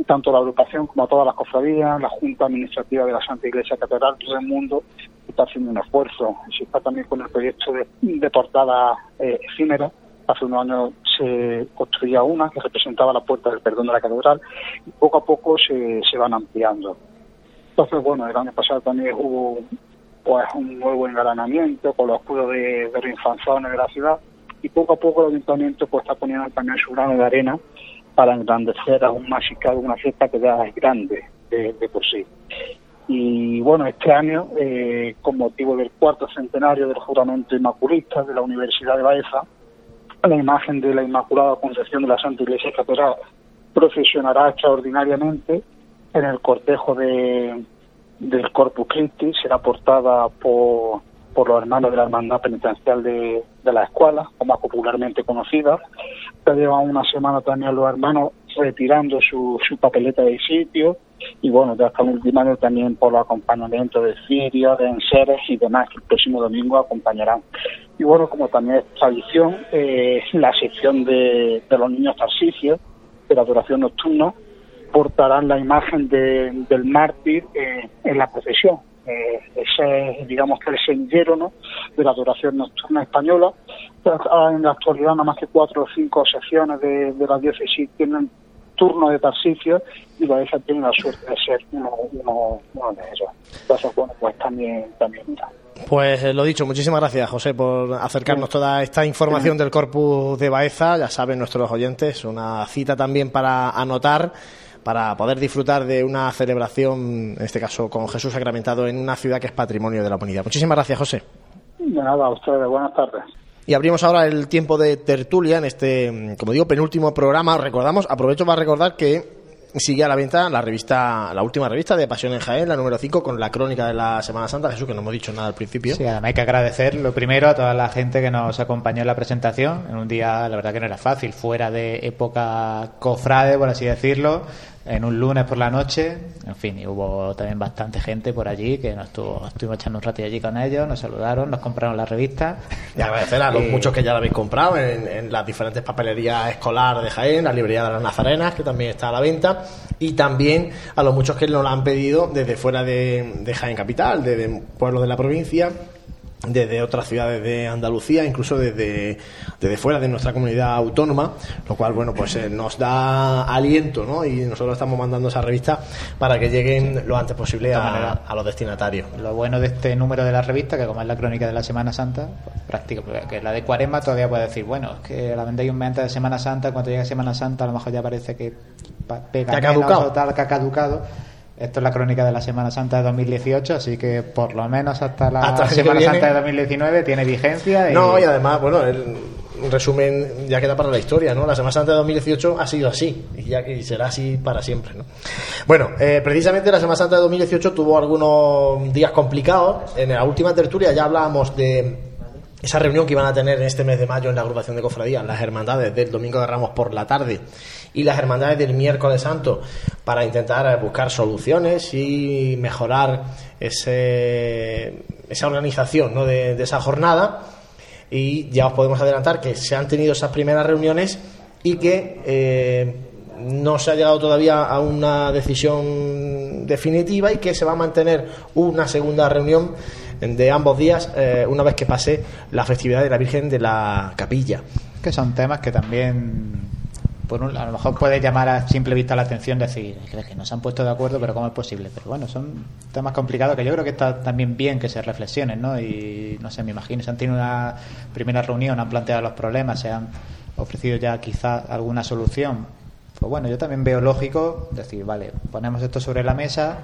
tanto la agrupación como todas las cofradías, la Junta Administrativa de la Santa Iglesia Catedral, todo el mundo está haciendo un esfuerzo. Se está también con el proyecto de, portada eh, efímera. Hace unos años se construía una que representaba la puerta del perdón de la catedral y poco a poco se, se van ampliando. Entonces, bueno, el año pasado también hubo pues un nuevo engalanamiento con los escudos de, de reinfanzones de la ciudad y poco a poco el ayuntamiento pues está poniendo también su grano de arena para engrandecer aún más cada una fiesta que ya es grande de, de por sí. Y bueno, este año, eh, con motivo del cuarto centenario del juramento inmaculista de la Universidad de Baeza, la imagen de la Inmaculada Concepción de la Santa Iglesia Catedral procesionará extraordinariamente en el cortejo de, del Corpus Christi, será portada por, los hermanos de la Hermandad Penitencial de, la Escuela, o más popularmente conocida. Ya llevan una semana también los hermanos retirando su, su papeleta de sitio, y bueno, ya último año también por los acompañamientos de Siria, de enseres y demás que el próximo domingo acompañarán. Y bueno, como también es tradición, eh, la sección de, los niños tarsicios de la adoración nocturna portarán la imagen del mártir eh, en la procesión. Eh, ese digamos que el sendero ¿no? de la adoración nocturna española. En la actualidad, nada más que cuatro o cinco secciones de, de la diócesis tienen turno de Tarsicio y Baeza tiene la suerte de ser uno, uno, uno de ellos. Entonces, bueno, pues también, también Pues eh, lo dicho, muchísimas gracias José por acercarnos toda esta información del Corpus de Baeza. Ya saben nuestros oyentes, una cita también para anotar para poder disfrutar de una celebración, en este caso con Jesús sacramentado, en una ciudad que es patrimonio de la humanidad. Muchísimas gracias, José. De nada, a ustedes. Buenas tardes. Y abrimos ahora el tiempo de tertulia en este, como digo, penúltimo programa. Recordamos, aprovecho para recordar que sigue a la venta la revista, la última revista de Pasión en Jaén, la número 5, con la crónica de la Semana Santa. Jesús, que no hemos dicho nada al principio. Sí, además hay que agradecer lo primero a toda la gente que nos acompañó en la presentación. En un día, la verdad que no era fácil, fuera de época cofrade, por así decirlo en un lunes por la noche, en fin, y hubo también bastante gente por allí que nos estuvo, estuvimos echando un rato allí con ellos, nos saludaron, nos compraron la revista. Y agradecer a los muchos que ya la habéis comprado en, las diferentes papelerías escolares de Jaén, la librería de las Nazarenas, que también está a la venta, y también a los muchos que nos la han pedido desde fuera de, de Jaén Capital, desde pueblos de la provincia desde otras ciudades de Andalucía, incluso desde, desde fuera de nuestra comunidad autónoma, lo cual, bueno, pues eh, nos da aliento, ¿no? Y nosotros estamos mandando esa revista para que lleguen lo antes posible a, a, los destinatarios. Lo bueno de este número de la revista, que como es la crónica de la Semana Santa, pues, prácticamente, que la de Cuaresma todavía puede decir, bueno, es que la vendéis un mes antes de Semana Santa, cuando llegue Semana Santa a lo mejor ya parece que pega que ha caducado. o tal, que ha caducado esto es la crónica de la Semana Santa de 2018, así que por lo menos hasta la Semana Santa de 2019 tiene vigencia. Y... No, y además, bueno, el resumen ya queda para la historia, ¿no? La Semana Santa de 2018 ha sido así y, ya, y será así para siempre, ¿no? Bueno, eh, precisamente la Semana Santa de 2018 tuvo algunos días complicados. En la última tertulia ya hablábamos de esa reunión que iban a tener en este mes de mayo en la agrupación de cofradías, las hermandades del Domingo de Ramos por la tarde y las hermandades del miércoles santo para intentar buscar soluciones y mejorar ese, esa organización ¿no? de, esa jornada. Y ya os podemos adelantar que se han tenido esas primeras reuniones y que eh, no se ha llegado todavía a una decisión definitiva y que se va a mantener una segunda reunión de ambos días eh, una vez que pase la festividad de la Virgen de la Capilla. Que son temas que también por a lo mejor puede llamar a simple vista la atención decir que no se han puesto de acuerdo pero cómo es posible pero bueno son temas complicados que yo creo que está también bien que se reflexionen no y no sé me imagino se han tenido una primera reunión han planteado los problemas se han ofrecido ya quizás alguna solución. Pues bueno yo también veo lógico decir vale ponemos esto sobre la mesa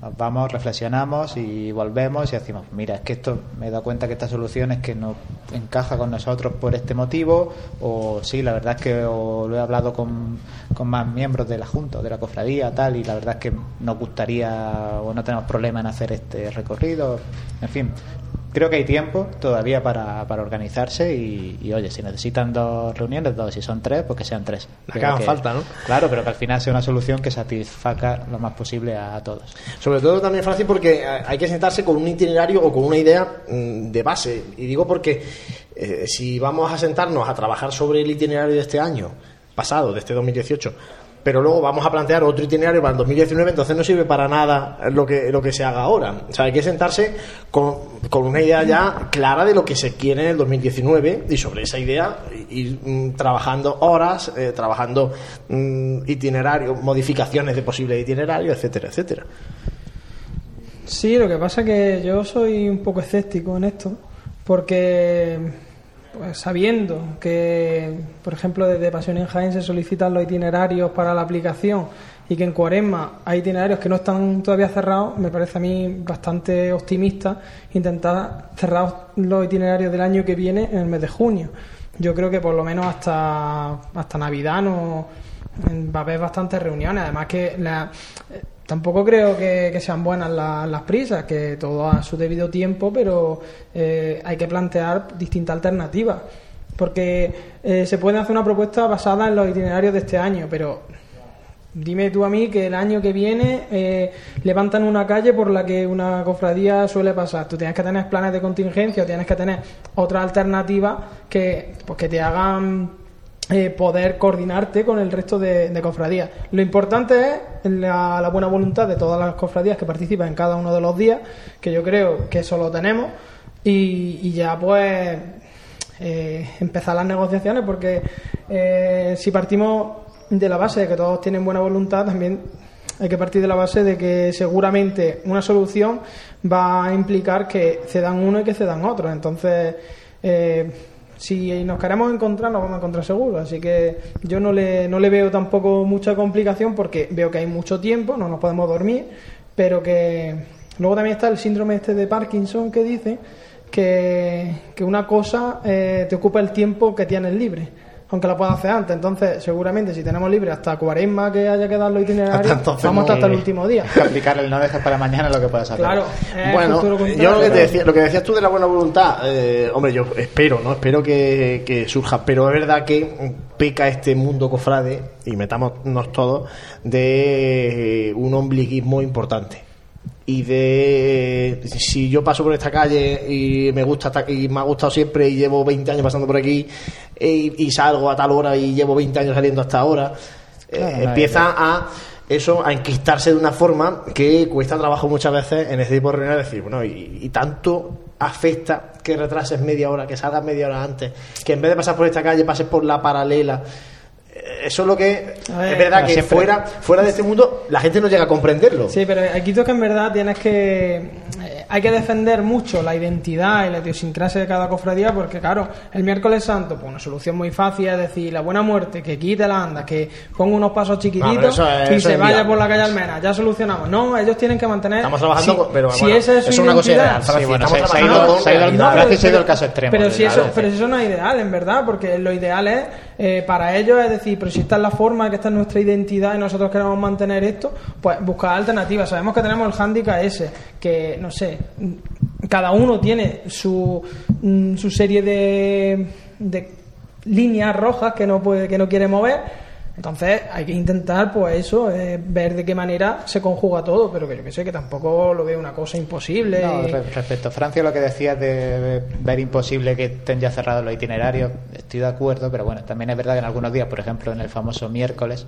nos vamos, reflexionamos y volvemos y decimos, mira, es que esto me he dado cuenta que esta solución es que no encaja con nosotros por este motivo, o sí, la verdad es que lo he hablado con, con más miembros de la Junta, de la cofradía, tal, y la verdad es que nos gustaría o no tenemos problema en hacer este recorrido, en fin, creo que hay tiempo todavía para, para organizarse y, oye, si necesitan dos reuniones, dos, si son tres, pues que sean tres. que hagan falta, ¿no? Claro, pero que al final sea una solución que satisfaga lo más posible a, todos. Sobre todo también, Francis, porque hay que sentarse con un itinerario o con una idea mm, de base. Y digo porque eh, si vamos a sentarnos a trabajar sobre el itinerario de este año pasado, de este 2018, pero luego vamos a plantear otro itinerario para el 2019, entonces no sirve para nada lo que, lo que se haga ahora. O sea, hay que sentarse con, con una idea ya clara de lo que se quiere en el 2019 y sobre esa idea ir mm, trabajando horas, eh, trabajando mm, itinerarios, modificaciones de posible itinerario, etcétera, etcétera. Sí, lo que pasa es que yo soy un poco escéptico en esto, porque pues sabiendo que, por ejemplo, desde Pasión en Jaén se solicitan los itinerarios para la aplicación y que en Cuaresma hay itinerarios que no están todavía cerrados, me parece a mí bastante optimista intentar cerrar los itinerarios del año que viene en el mes de junio. Yo creo que por lo menos hasta, hasta Navidad no, va a haber bastantes reuniones. Además que la, Tampoco creo que, sean buenas las prisas, que todo a su debido tiempo, pero eh, hay que plantear distintas alternativas. Porque eh, se puede hacer una propuesta basada en los itinerarios de este año, pero dime tú a mí que el año que viene eh, levantan una calle por la que una cofradía suele pasar. Tú tienes que tener planes de contingencia tienes que tener otra alternativa que, pues, que te hagan eh, poder coordinarte con el resto de, cofradías. Lo importante es la, buena voluntad de todas las cofradías que participan en cada uno de los días, que yo creo que eso lo tenemos, y, ya pues eh, empezar las negociaciones, porque eh, si partimos de la base de que todos tienen buena voluntad, también hay que partir de la base de que seguramente una solución va a implicar que cedan uno y que cedan otro. Entonces, eh, si nos queremos encontrar, nos vamos a encontrar seguro. Así que yo no le, no le veo tampoco mucha complicación porque veo que hay mucho tiempo, no nos podemos dormir, pero que luego también está el síndrome este de Parkinson que dice que, que una cosa eh, te ocupa el tiempo que tienes libre aunque la pueda hacer antes. Entonces, seguramente si tenemos libre hasta cuaresma que haya que dar los itinerarios, vamos hasta, hasta el último día. Aplicar el no dejes para mañana lo que puedas hacer. Claro. Bueno, yo lo que, te decía, lo que decías tú de la buena voluntad, eh, hombre, yo espero, ¿no? Espero que, que surja, pero es verdad que peca este mundo cofrade, y metámonos todos, de un ombliguismo importante y de si yo paso por esta calle y me gusta y me ha gustado siempre y llevo 20 años pasando por aquí y, salgo a tal hora y llevo 20 años saliendo hasta ahora eh, empieza a eso a enquistarse de una forma que cuesta trabajo muchas veces en este tipo de reuniones decir bueno y, tanto afecta que retrases media hora que salgas media hora antes que en vez de pasar por esta calle pases por la paralela eso es lo que es verdad que fuera fuera de este mundo la gente no llega a comprenderlo. Sí pero aquí toca en verdad tienes que eh, hay que defender mucho la identidad y la idiosincrasia de cada cofradía porque claro el miércoles santo pues una solución muy fácil es decir la buena muerte que quite la anda que ponga unos pasos chiquititos y se vaya por la calle Almena. Ya solucionamos. No ellos tienen que mantener estamos trabajando pero si esa es, una cosa ideal sí, bueno, se, ha ido, el caso extremo pero si eso pero si eso no es ideal en verdad porque lo ideal es eh, para ellos es decir pero si esta es la forma, que esta es nuestra identidad y nosotros queremos mantener esto, pues buscar alternativas. Sabemos que tenemos el hándicap ese, que no sé, cada uno tiene su, mm, su serie de, de líneas rojas que no puede, que no quiere mover entonces hay que intentar, pues eso, eh, ver de qué manera se conjuga todo, pero que yo que sé, que tampoco lo veo una cosa imposible. No, respecto a Francia, lo que decías de ver imposible que estén ya cerrados los itinerarios, estoy de acuerdo, pero bueno, también es verdad que en algunos días, por ejemplo, en el famoso miércoles,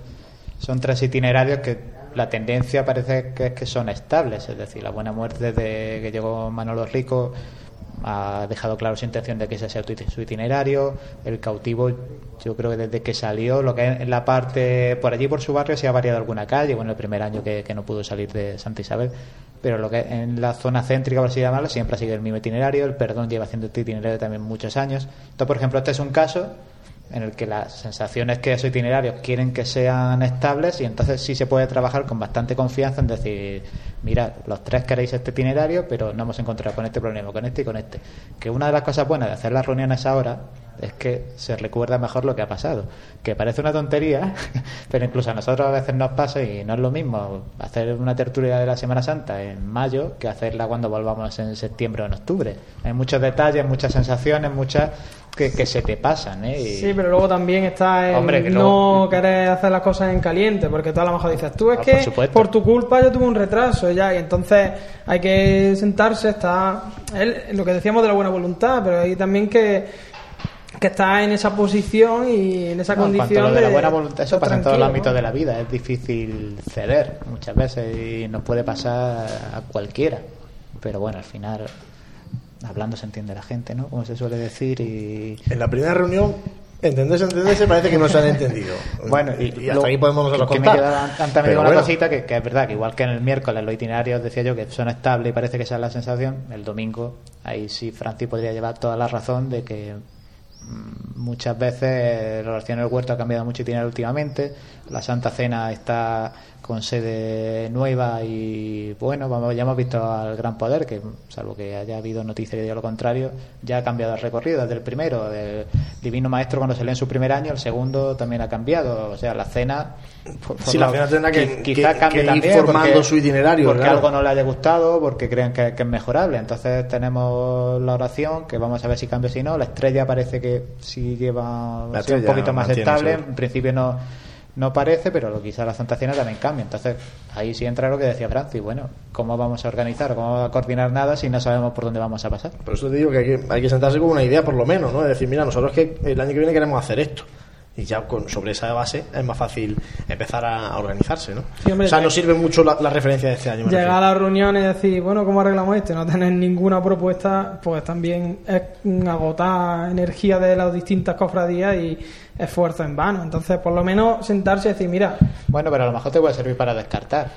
son tres itinerarios que la tendencia parece que es que son estables, es decir, la buena muerte de que llegó Manolo Rico ha dejado claro su intención de que ese sea su itinerario. El cautivo, yo creo que desde que salió, lo que en la parte por allí, por su barrio, se ha variado alguna calle. Bueno, el primer año que, no pudo salir de Santa Isabel, pero lo que en la zona céntrica, por así llamarlo, siempre ha seguido el mismo itinerario. El perdón lleva haciendo este itinerario también muchos años. Entonces, por ejemplo, este es un caso en el que las sensaciones que esos itinerarios quieren que sean estables y entonces sí se puede trabajar con bastante confianza en decir, mira, los tres queréis este itinerario, pero no hemos encontrado con este problema, con este y con este. Que una de las cosas buenas de hacer las reuniones ahora es que se recuerda mejor lo que ha pasado. Que parece una tontería, pero incluso a nosotros a veces nos pasa y no es lo mismo hacer una tertulia de la Semana Santa en mayo que hacerla cuando volvamos en septiembre o en octubre. Hay muchos detalles, muchas sensaciones, muchas que, se te pasan. ¿eh? Sí, pero luego también está el no querer hacer las cosas en caliente, porque tú a lo mejor dices, tú es ah, que por, tu culpa yo tuve un retraso ya, y entonces hay que sentarse, está lo que decíamos de la buena voluntad, pero hay también que que está en esa posición y en esa condición de, la buena voluntad eso pasa en todos los ámbitos de la vida es difícil ceder muchas veces y nos puede pasar a cualquiera pero bueno al final hablando se entiende la gente, ¿no? Como se suele decir y... En la primera reunión, entenderse, entenderse, parece que no se han entendido. bueno, y, hasta ahí podemos nosotros que contar. Me queda una cosita que, que, es verdad, que igual que en el miércoles los itinerarios decía yo que son estables y parece que esa es la sensación, el domingo ahí sí Francis podría llevar toda la razón de que mm, muchas veces la oración del huerto ha cambiado mucho itinerario últimamente, la Santa Cena está con sede nueva y bueno, vamos, ya hemos visto al Gran Poder, que salvo que haya habido noticias que diga lo contrario, ya ha cambiado el recorrido desde el primero, del Divino Maestro cuando salió en su primer año, el segundo también ha cambiado, o sea, la cena... si la cena tendrá que, quizá cambie también formando su itinerario. Porque algo no le haya gustado, porque creen que, es mejorable. Entonces tenemos la oración, que vamos a ver si cambia o si no. La estrella parece que sí lleva un poquito más estable, en principio no no parece, pero lo quizá la Santa Cena también cambia. Entonces, ahí sí entra lo que decía Francis. Bueno, ¿cómo vamos a organizar? ¿Cómo vamos a coordinar nada si no sabemos por dónde vamos a pasar? Por eso te digo que hay que, hay que sentarse con una idea, por lo menos, ¿no? Es decir, mira, nosotros que el año que viene queremos hacer esto. Y ya con, sobre esa base es más fácil empezar a, organizarse, ¿no? Sí, hombre, o sea, nos sirve mucho la, la referencia de este año. Llegar refiero. a la reunión y decir, bueno, ¿cómo arreglamos esto? No tener ninguna propuesta, pues también es agotar energía de las distintas cofradías y esfuerzo en vano. Entonces, por lo menos sentarse y decir, mira, Bueno, pero a lo mejor te puede servir para descartar.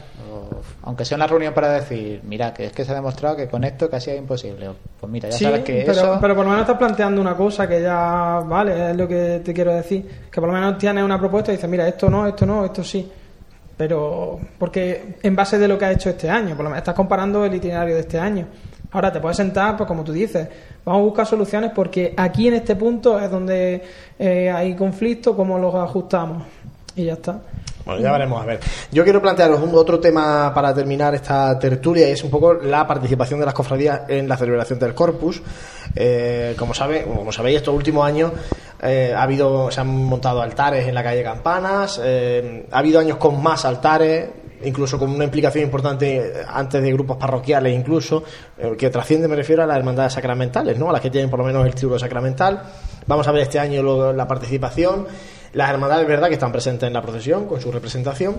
Aunque sea una reunión para decir, mira, que es que se ha demostrado que con esto casi es imposible. Pues mira, ya sí, sabes que pero, eso... pero por lo menos estás planteando una cosa que ya vale, es lo que te quiero decir. Que por lo menos tienes una propuesta y dices, mira, esto no, esto no, esto sí. Pero, porque en base de lo que has hecho este año, por lo menos estás comparando el itinerario de este año. Ahora te puedes sentar, pues como tú dices, vamos a buscar soluciones porque aquí en este punto es donde eh, hay conflicto, cómo los ajustamos. Y ya está. Bueno, ya veremos a ver. Yo quiero plantearos un otro tema para terminar esta tertulia y es un poco la participación de las cofradías en la celebración del Corpus. Eh, como sabe, como sabéis, estos últimos años eh, ha habido, se han montado altares en la calle Campanas, eh, ha habido años con más altares, incluso con una implicación importante eh, antes de grupos parroquiales incluso, que trasciende, me refiero a las hermandades sacramentales, ¿no? a las que tienen por lo menos el título sacramental. Vamos a ver este año lo- la participación. Las hermandades, verdad, que están presentes en la procesión con su representación,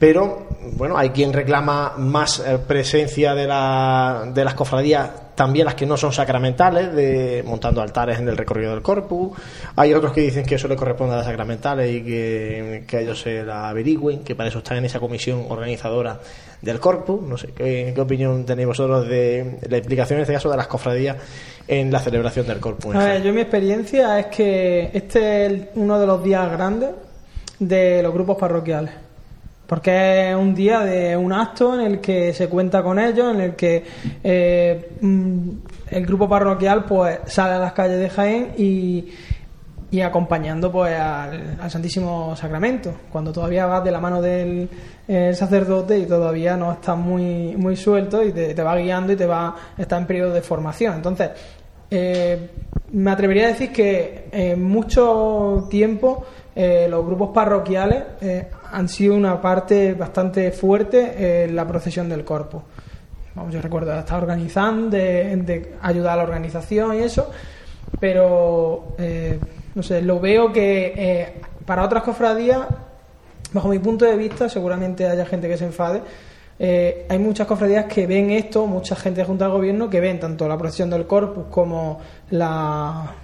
pero bueno, hay quien reclama más eh, presencia de, la, de las cofradías, también las que no son sacramentales, de montando altares en el recorrido del corpus. Hay otros que dicen que eso le corresponde a las sacramentales y que, que ellos se la averigüen, que para eso están en esa comisión organizadora del corpus. No sé, ¿qué, qué opinión tenéis vosotros de la implicación en este caso de las cofradías en la celebración del corpus? A ver, yo mi experiencia es que este es uno de los días grandes de los grupos parroquiales. Porque es un día de un acto en el que se cuenta con ellos, en el que eh, mm, el grupo parroquial pues sale a las calles de Jaén y, y acompañando pues al, al Santísimo Sacramento, cuando todavía vas de la mano del eh, sacerdote y todavía no estás muy, muy suelto y te, va guiando y te va está en periodo de formación. Entonces, eh, me atrevería a decir que en mucho tiempo eh, los grupos parroquiales han sido una parte bastante fuerte en la procesión del corpus. Vamos, yo recuerdo estar organizando, de, ayudar a la organización y eso, pero eh, no sé, lo veo que eh, para otras cofradías, bajo mi punto de vista, seguramente haya gente que se enfade. eh, hay muchas cofradías que ven esto, mucha gente junto al gobierno que ven tanto la procesión del corpus como la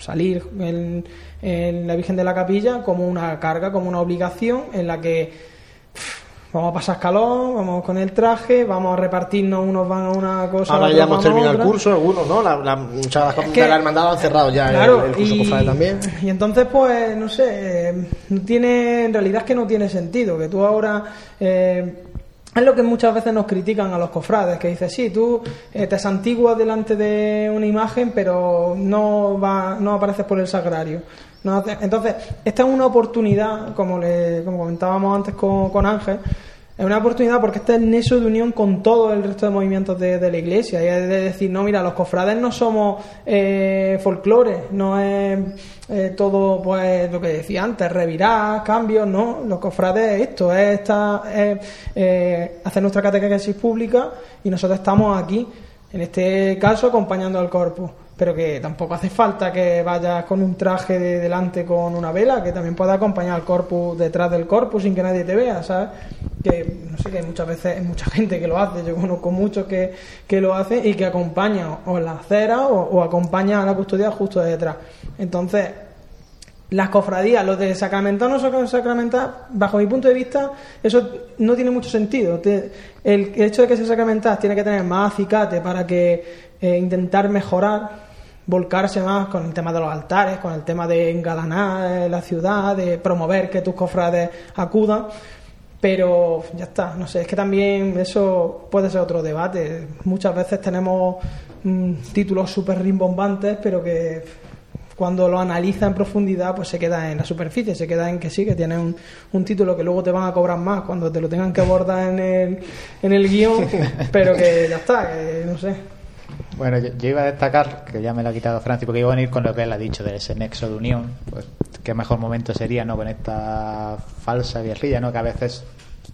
salir en, en la Virgen de la Capilla como una carga, como una obligación en la que pff, vamos a pasar calor, vamos con el traje, vamos a repartirnos, unos van a una cosa, Ahora ya hemos terminado el curso, algunos, ¿no? La, la, muchas cosas que- de la hermandad han cerrado ya Claro, el, el curso y, cofrade también. y entonces pues no sé, eh, tiene, en realidad es que no tiene sentido que tú ahora eh, es lo que muchas veces nos critican a los cofrades, que dices, sí, tú eh, te santiguas delante de una imagen, pero no va, no apareces por el sagrario. No entonces, esta es una oportunidad, como le, como comentábamos antes con, con Ángel, es una oportunidad porque este es el neso de unión con todo el resto de movimientos de, la iglesia. Y es de decir, no, mira, los cofrades no somos eh, folclore, no es eh, todo, pues, lo que decía antes, revirar, cambios, no. Los cofrades es esto, es, esta, es eh, hacer nuestra catequesis pública y nosotros estamos aquí, en este caso, acompañando al corpus. Pero que tampoco hace falta que vayas con un traje de delante con una vela, que también pueda acompañar al corpus detrás del corpus sin que nadie te vea, ¿sabes? Que no sé, que muchas veces hay mucha gente que lo hace, yo conozco muchos que, que lo hacen y que acompañan o la acera o, o acompañan a la custodia justo detrás. Entonces, las cofradías, los de sacramental no son sacramental, bajo mi punto de vista, eso no tiene mucho sentido. El, hecho de que sea sacramental tiene que tener más acicate para que eh, intentar mejorar, volcarse más con el tema de los altares, con el tema de engalanar eh, la ciudad, de promover que tus cofrades acudan. Pero ya está, no sé, es que también eso puede ser otro debate. Muchas veces tenemos mm, títulos súper rimbombantes, pero que cuando lo analiza en profundidad, pues se queda en la superficie, se queda en que sí, que tiene un, un título que luego te van a cobrar más cuando te lo tengan que abordar en el, en el guion, pero que ya está, que no sé. Bueno, yo, yo iba a destacar, que ya me lo ha quitado Francis, porque iba a venir con lo que él ha dicho de ese nexo de unión. Pues qué mejor momento sería, ¿no? Con esta falsa guerrilla, ¿no? Que a veces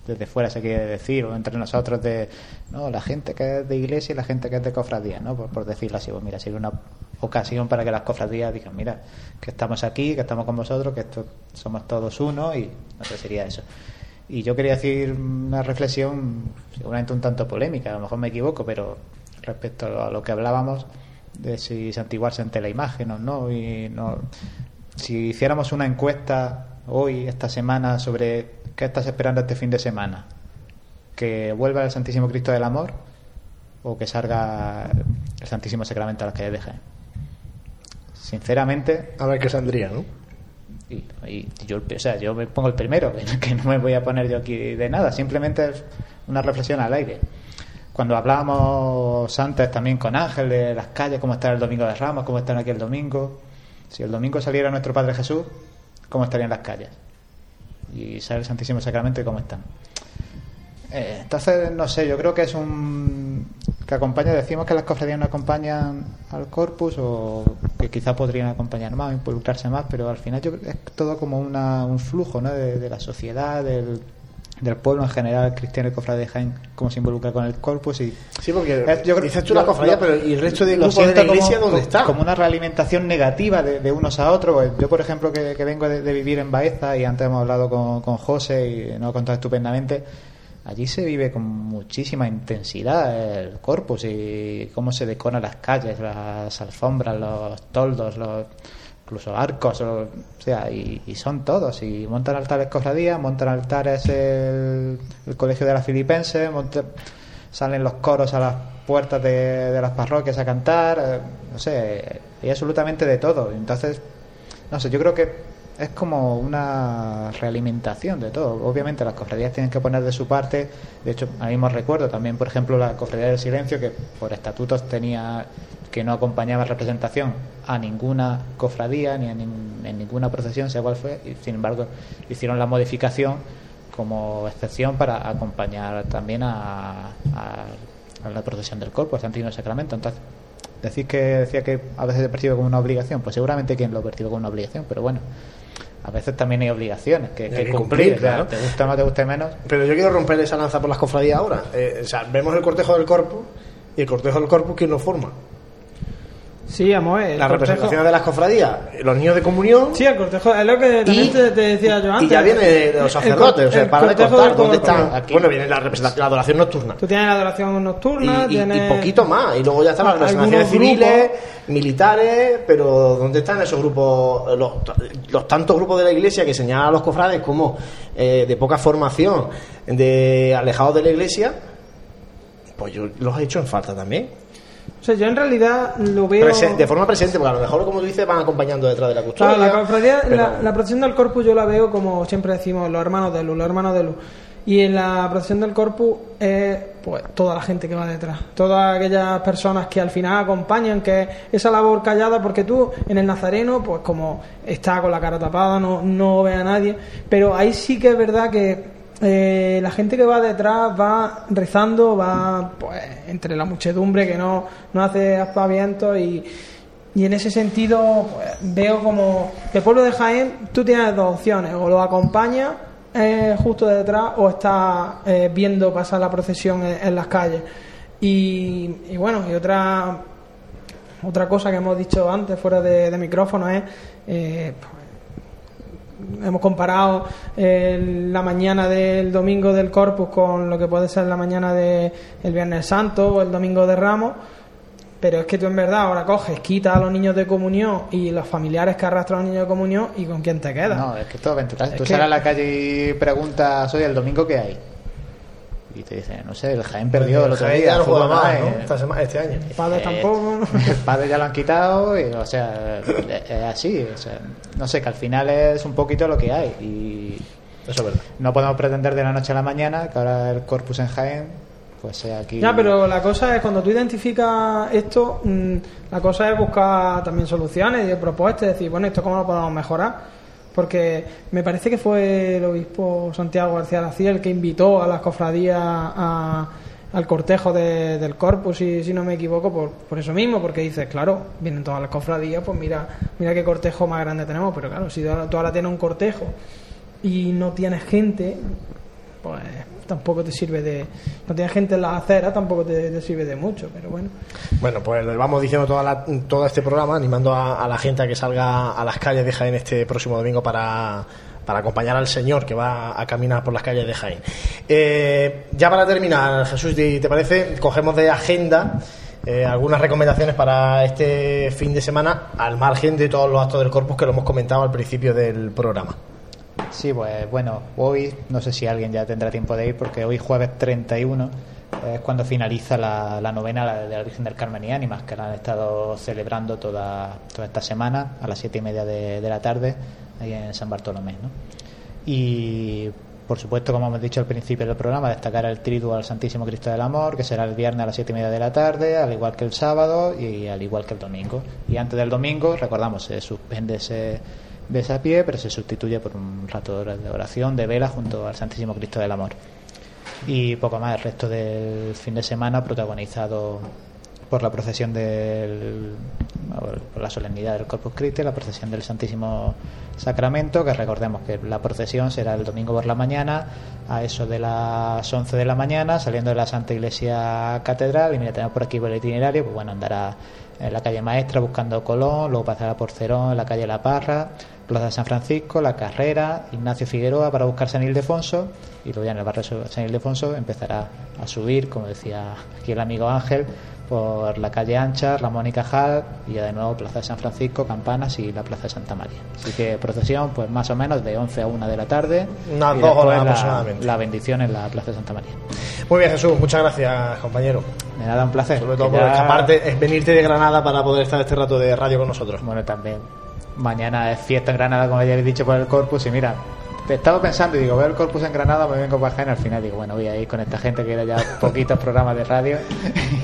desde fuera se quiere decir, o entre nosotros de, no, la gente que es de iglesia y la gente que es de cofradía, ¿no? Por, por decirlo así, pues mira, sería una ocasión para que las cofradías digan, mira, que estamos aquí, que estamos con vosotros, que esto, somos todos uno y no sé, sería eso. Y yo quería decir una reflexión, seguramente un tanto polémica, a lo mejor me equivoco, pero respecto a lo que hablábamos de si santiguarse ante la imagen o no, y no, si hiciéramos una encuesta hoy, esta semana, sobre qué estás esperando este fin de semana, que vuelva el Santísimo Cristo del Amor o que salga el Santísimo Sacramento a las calles de Jaén. Sinceramente, A ver qué saldría, ¿no? y, y yo, o sea, yo me pongo el primero, que, que no me voy a poner yo aquí de nada, simplemente es una reflexión al aire. Cuando hablábamos antes también con Ángel de las calles, cómo está el domingo de Ramos, cómo están aquí el domingo, si el domingo saliera nuestro Padre Jesús, ¿cómo estarían las calles? Y sale el Santísimo Sacramento y cómo están. Eh, entonces, no sé, yo creo que es un. que acompaña, decimos que las cofradías no acompañan al corpus o que quizá podrían acompañar más, involucrarse más, pero al final yo es todo como una, un flujo ¿no? de la sociedad, del, del pueblo en general, cristiano y cofrade de Jaén, cómo se involucra con el corpus y. Sí, porque Eh, yo creo- dices tú la cofradía, pero ¿y el resto de lo de la iglesia como- dónde está? Como una realimentación negativa de, de unos a otros. Pues Yo, por ejemplo, que, que vengo de, de vivir en Baeza y antes hemos hablado con, con José y nos ha contado estupendamente, allí se vive con muchísima intensidad el corpus y cómo se decoran las calles, las alfombras, los toldos, los incluso arcos, o, sea, y, y son todos. Y montan altares cofradías, montan altares el, colegio de la Filipense, monta- salen los coros a las puertas de, de las parroquias a cantar, eh, no sé, hay absolutamente de todo. Entonces, no sé, yo creo que es como una realimentación de todo. Obviamente las cofradías tienen que poner de su parte. De hecho, a mí me recuerdo también, por ejemplo, la cofradía del silencio, que por estatutos tenía que no acompañaba en representación a ninguna cofradía ni a nin- en ninguna procesión, sea cual fue, y sin embargo hicieron la modificación como excepción para acompañar también a, a- a la procesión del cuerpo, al Santísimo Sacramento. Entonces, decir que decía que a veces se percibe como una obligación, pues seguramente quien lo percibe como una obligación, pero bueno, a veces también hay obligaciones que, Hay que que cumplir, cumplir, o sea, claro. te guste más, te guste menos. Pero yo quiero romper esa lanza por las cofradías ahora. Eh, o sea, vemos el cortejo del corpus y el cortejo del corpus, ¿quién lo forma? Sí, vamos, el Las cortejo- representaciones de las cofradías, los niños de comunión. Sí, el cortejo es lo que también Y- te, te decía yo antes. Y ya viene los sacerdotes, o sea, para de contar dónde están. Bueno, viene la representación, la adoración nocturna. Tú tienes la adoración nocturna, Y, y- tienes... y poquito más. Y luego ya están las representaciones civiles, militares, pero ¿dónde están esos grupos, los, los tantos grupos de la iglesia que señalan a los cofrades como eh, de poca formación, de alejados de la iglesia? Pues yo los he hecho en falta también. O sea, yo en realidad lo veo... Presen- de forma presente, porque a lo mejor, como tú dices, van acompañando detrás de la custodia. Claro, la cofradía, pero- la, la procesión del corpus yo la veo como siempre decimos, los hermanos de luz, los hermanos de luz. Y en la procesión del corpus es pues toda la gente que va detrás, todas aquellas personas que al final acompañan, que es esa labor callada, porque tú en el nazareno, pues como está con la cara tapada, no, no ve a nadie, pero ahí sí que es verdad que eh, la gente que va detrás va rezando, va pues entre la muchedumbre que no, no hace aspavientos y, y en ese sentido pues, veo como el pueblo de Jaén tú tienes dos opciones, o lo acompaña eh, justo detrás o está eh, viendo pasar la procesión en, las calles. Y, bueno, y otra otra cosa que hemos dicho antes fuera de, de micrófono es eh, hemos comparado eh, la mañana del domingo del Corpus con lo que puede ser la mañana del Viernes Santo o el domingo de Ramos pero es que tú en verdad ahora coges, quitas a los niños de comunión y los familiares que arrastran a los niños de comunión y con quién te quedas. No, es que todo. Es Tú que- sales a la calle y preguntas, oye, ¿el domingo qué hay? Y te dicen, no sé, el Jaén perdió el otro Jaén día. ya no juega más, ¿no? eh, Esta este año. Padres Eh, tampoco. El padre ya lo han quitado, y, o sea, es es así. O sea, no sé, que al final es un poquito lo que hay. Y Eso es verdad. no podemos pretender de la noche a la mañana que ahora el corpus en Jaén pues sea aquí. Ya, pero la cosa es cuando tú identificas esto, mm, la cosa es buscar también soluciones y propuestas, decir, bueno, esto cómo lo podemos mejorar. Porque me parece que fue el obispo Santiago García Laciel el que invitó a las cofradías a- al cortejo de- del corpus, si, si no me equivoco, por, por eso mismo, porque dices, claro, vienen todas las cofradías, pues mira, mira qué cortejo más grande tenemos, pero claro, si tú ahora tienes un cortejo y no tienes gente, pues tampoco te sirve de. No tienes gente en la acera, tampoco te, sirve de mucho, pero bueno. Bueno, pues le vamos diciendo toda todo este programa, animando a, la gente a que salga a las calles de Jaén este próximo domingo para para acompañar al Señor que va a caminar por las calles de Jaén. Eh, ya para terminar, Jesús, ¿te parece? Cogemos de agenda eh, algunas recomendaciones para este fin de semana, al margen de todos los actos del corpus que lo hemos comentado al principio del programa. Sí, pues bueno, hoy no sé si alguien ya tendrá tiempo de ir porque hoy jueves 31 es cuando finaliza la, novena de la Virgen del Carmen y Ánimas, que la han estado celebrando toda, toda esta semana a las siete y media de, la tarde ahí en San Bartolomé. ¿no? Y por supuesto, como hemos dicho al principio del programa, destacar el triduo al Santísimo Cristo del Amor, que será el viernes a las siete y media de la tarde, al igual que el sábado y al igual que el domingo. Y antes del domingo, recordamos, se suspende ese pie pero se sustituye por un rato de oración, de vela, junto al Santísimo Cristo del Amor. Y poco más, el resto del fin de semana protagonizado por la procesión del por la solemnidad del Corpus Christi, la procesión del Santísimo Sacramento, que recordemos que la procesión será el domingo por la mañana, a eso de las 11 de la mañana, saliendo de la Santa Iglesia Catedral, y mira, tenemos por aquí por el itinerario, pues bueno, andará en la calle Maestra buscando Colón, luego pasará por Cerón, en la calle La Parra, Plaza de San Francisco, La Carrera, Ignacio Figueroa para buscar San Ildefonso y luego ya en el barrio de San Ildefonso empezará a subir, como decía aquí el amigo Ángel, por la calle Ancha, Ramón y Cajal y ya de nuevo Plaza de San Francisco, Campanas y la Plaza de Santa María. Así que procesión pues más o menos de 11 a 1 de la tarde. Unas dos horas aproximadamente. La bendición en la Plaza de Santa María. Muy bien Jesús, muchas gracias compañero. Me da un placer. Sobre todo por escaparte, es venirte de Granada para poder estar este rato de radio con nosotros. Bueno, también mañana es fiesta en Granada, como ya habéis dicho, por el Corpus. Y mira, te estaba pensando y digo, veo el Corpus en Granada, me vengo para Jaén. Al final digo, bueno, voy a ir con esta gente que era ya poquitos programas de radio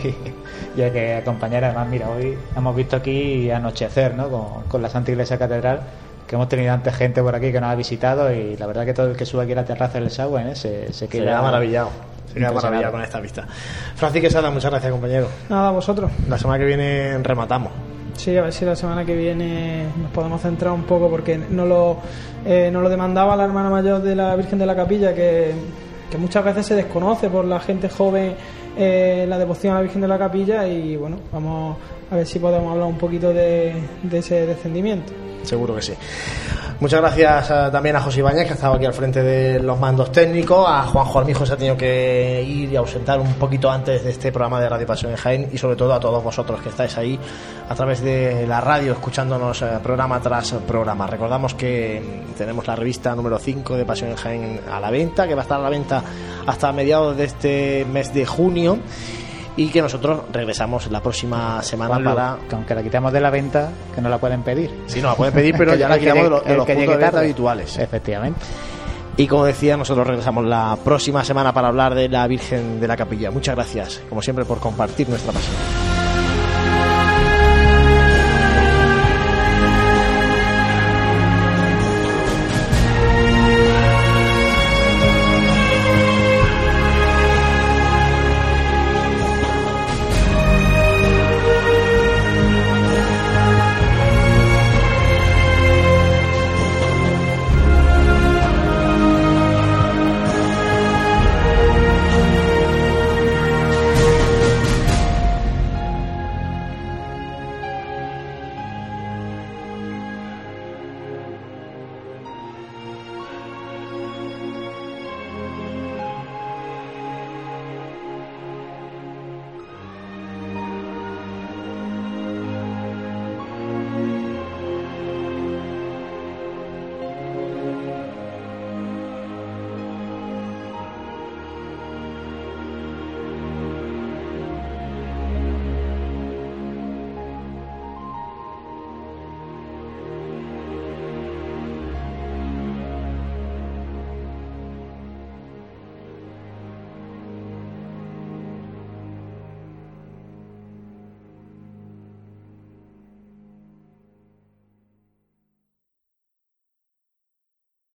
y hay que acompañar. Además, mira, hoy hemos visto aquí anochecer, ¿no? Con, la Santa Iglesia Catedral que hemos tenido antes gente por aquí que nos ha visitado y la verdad que todo el que sube aquí a la terraza del Sagüen ¿eh? se, se, queda maravillado. Se queda maravillado con esta vista. Francis Quesada, muchas gracias, compañero. Nada, vosotros. La semana que viene rematamos. Sí, a ver si la semana que viene nos podemos centrar un poco porque no lo, eh, lo demandaba la hermana mayor de la Virgen de la Capilla, que, muchas veces se desconoce por la gente joven eh, la devoción a la Virgen de la Capilla y bueno, vamos a ver si podemos hablar un poquito de ese descendimiento. Seguro que sí. Muchas gracias eh, también a José Ibáñez, que ha estado aquí al frente de los mandos técnicos. A Juanjo Armijo se ha tenido que ir y ausentar un poquito antes de este programa de Radio Pasión en Jaén. Y sobre todo a todos vosotros que estáis ahí a través de la radio, escuchándonos eh, programa tras programa. Recordamos que tenemos la revista número 5 de Pasión en Jaén a la venta, que va a estar a la venta hasta mediados de este mes de junio y que nosotros regresamos la próxima semana para que aunque la quitamos de la venta que no la pueden pedir. Sí no la pueden pedir pero ya la quitamos de, los, de los puntos de habituales. Efectivamente. Y como decía nosotros regresamos la próxima semana para hablar de la Virgen de la Capilla. Muchas gracias como siempre por compartir nuestra pasión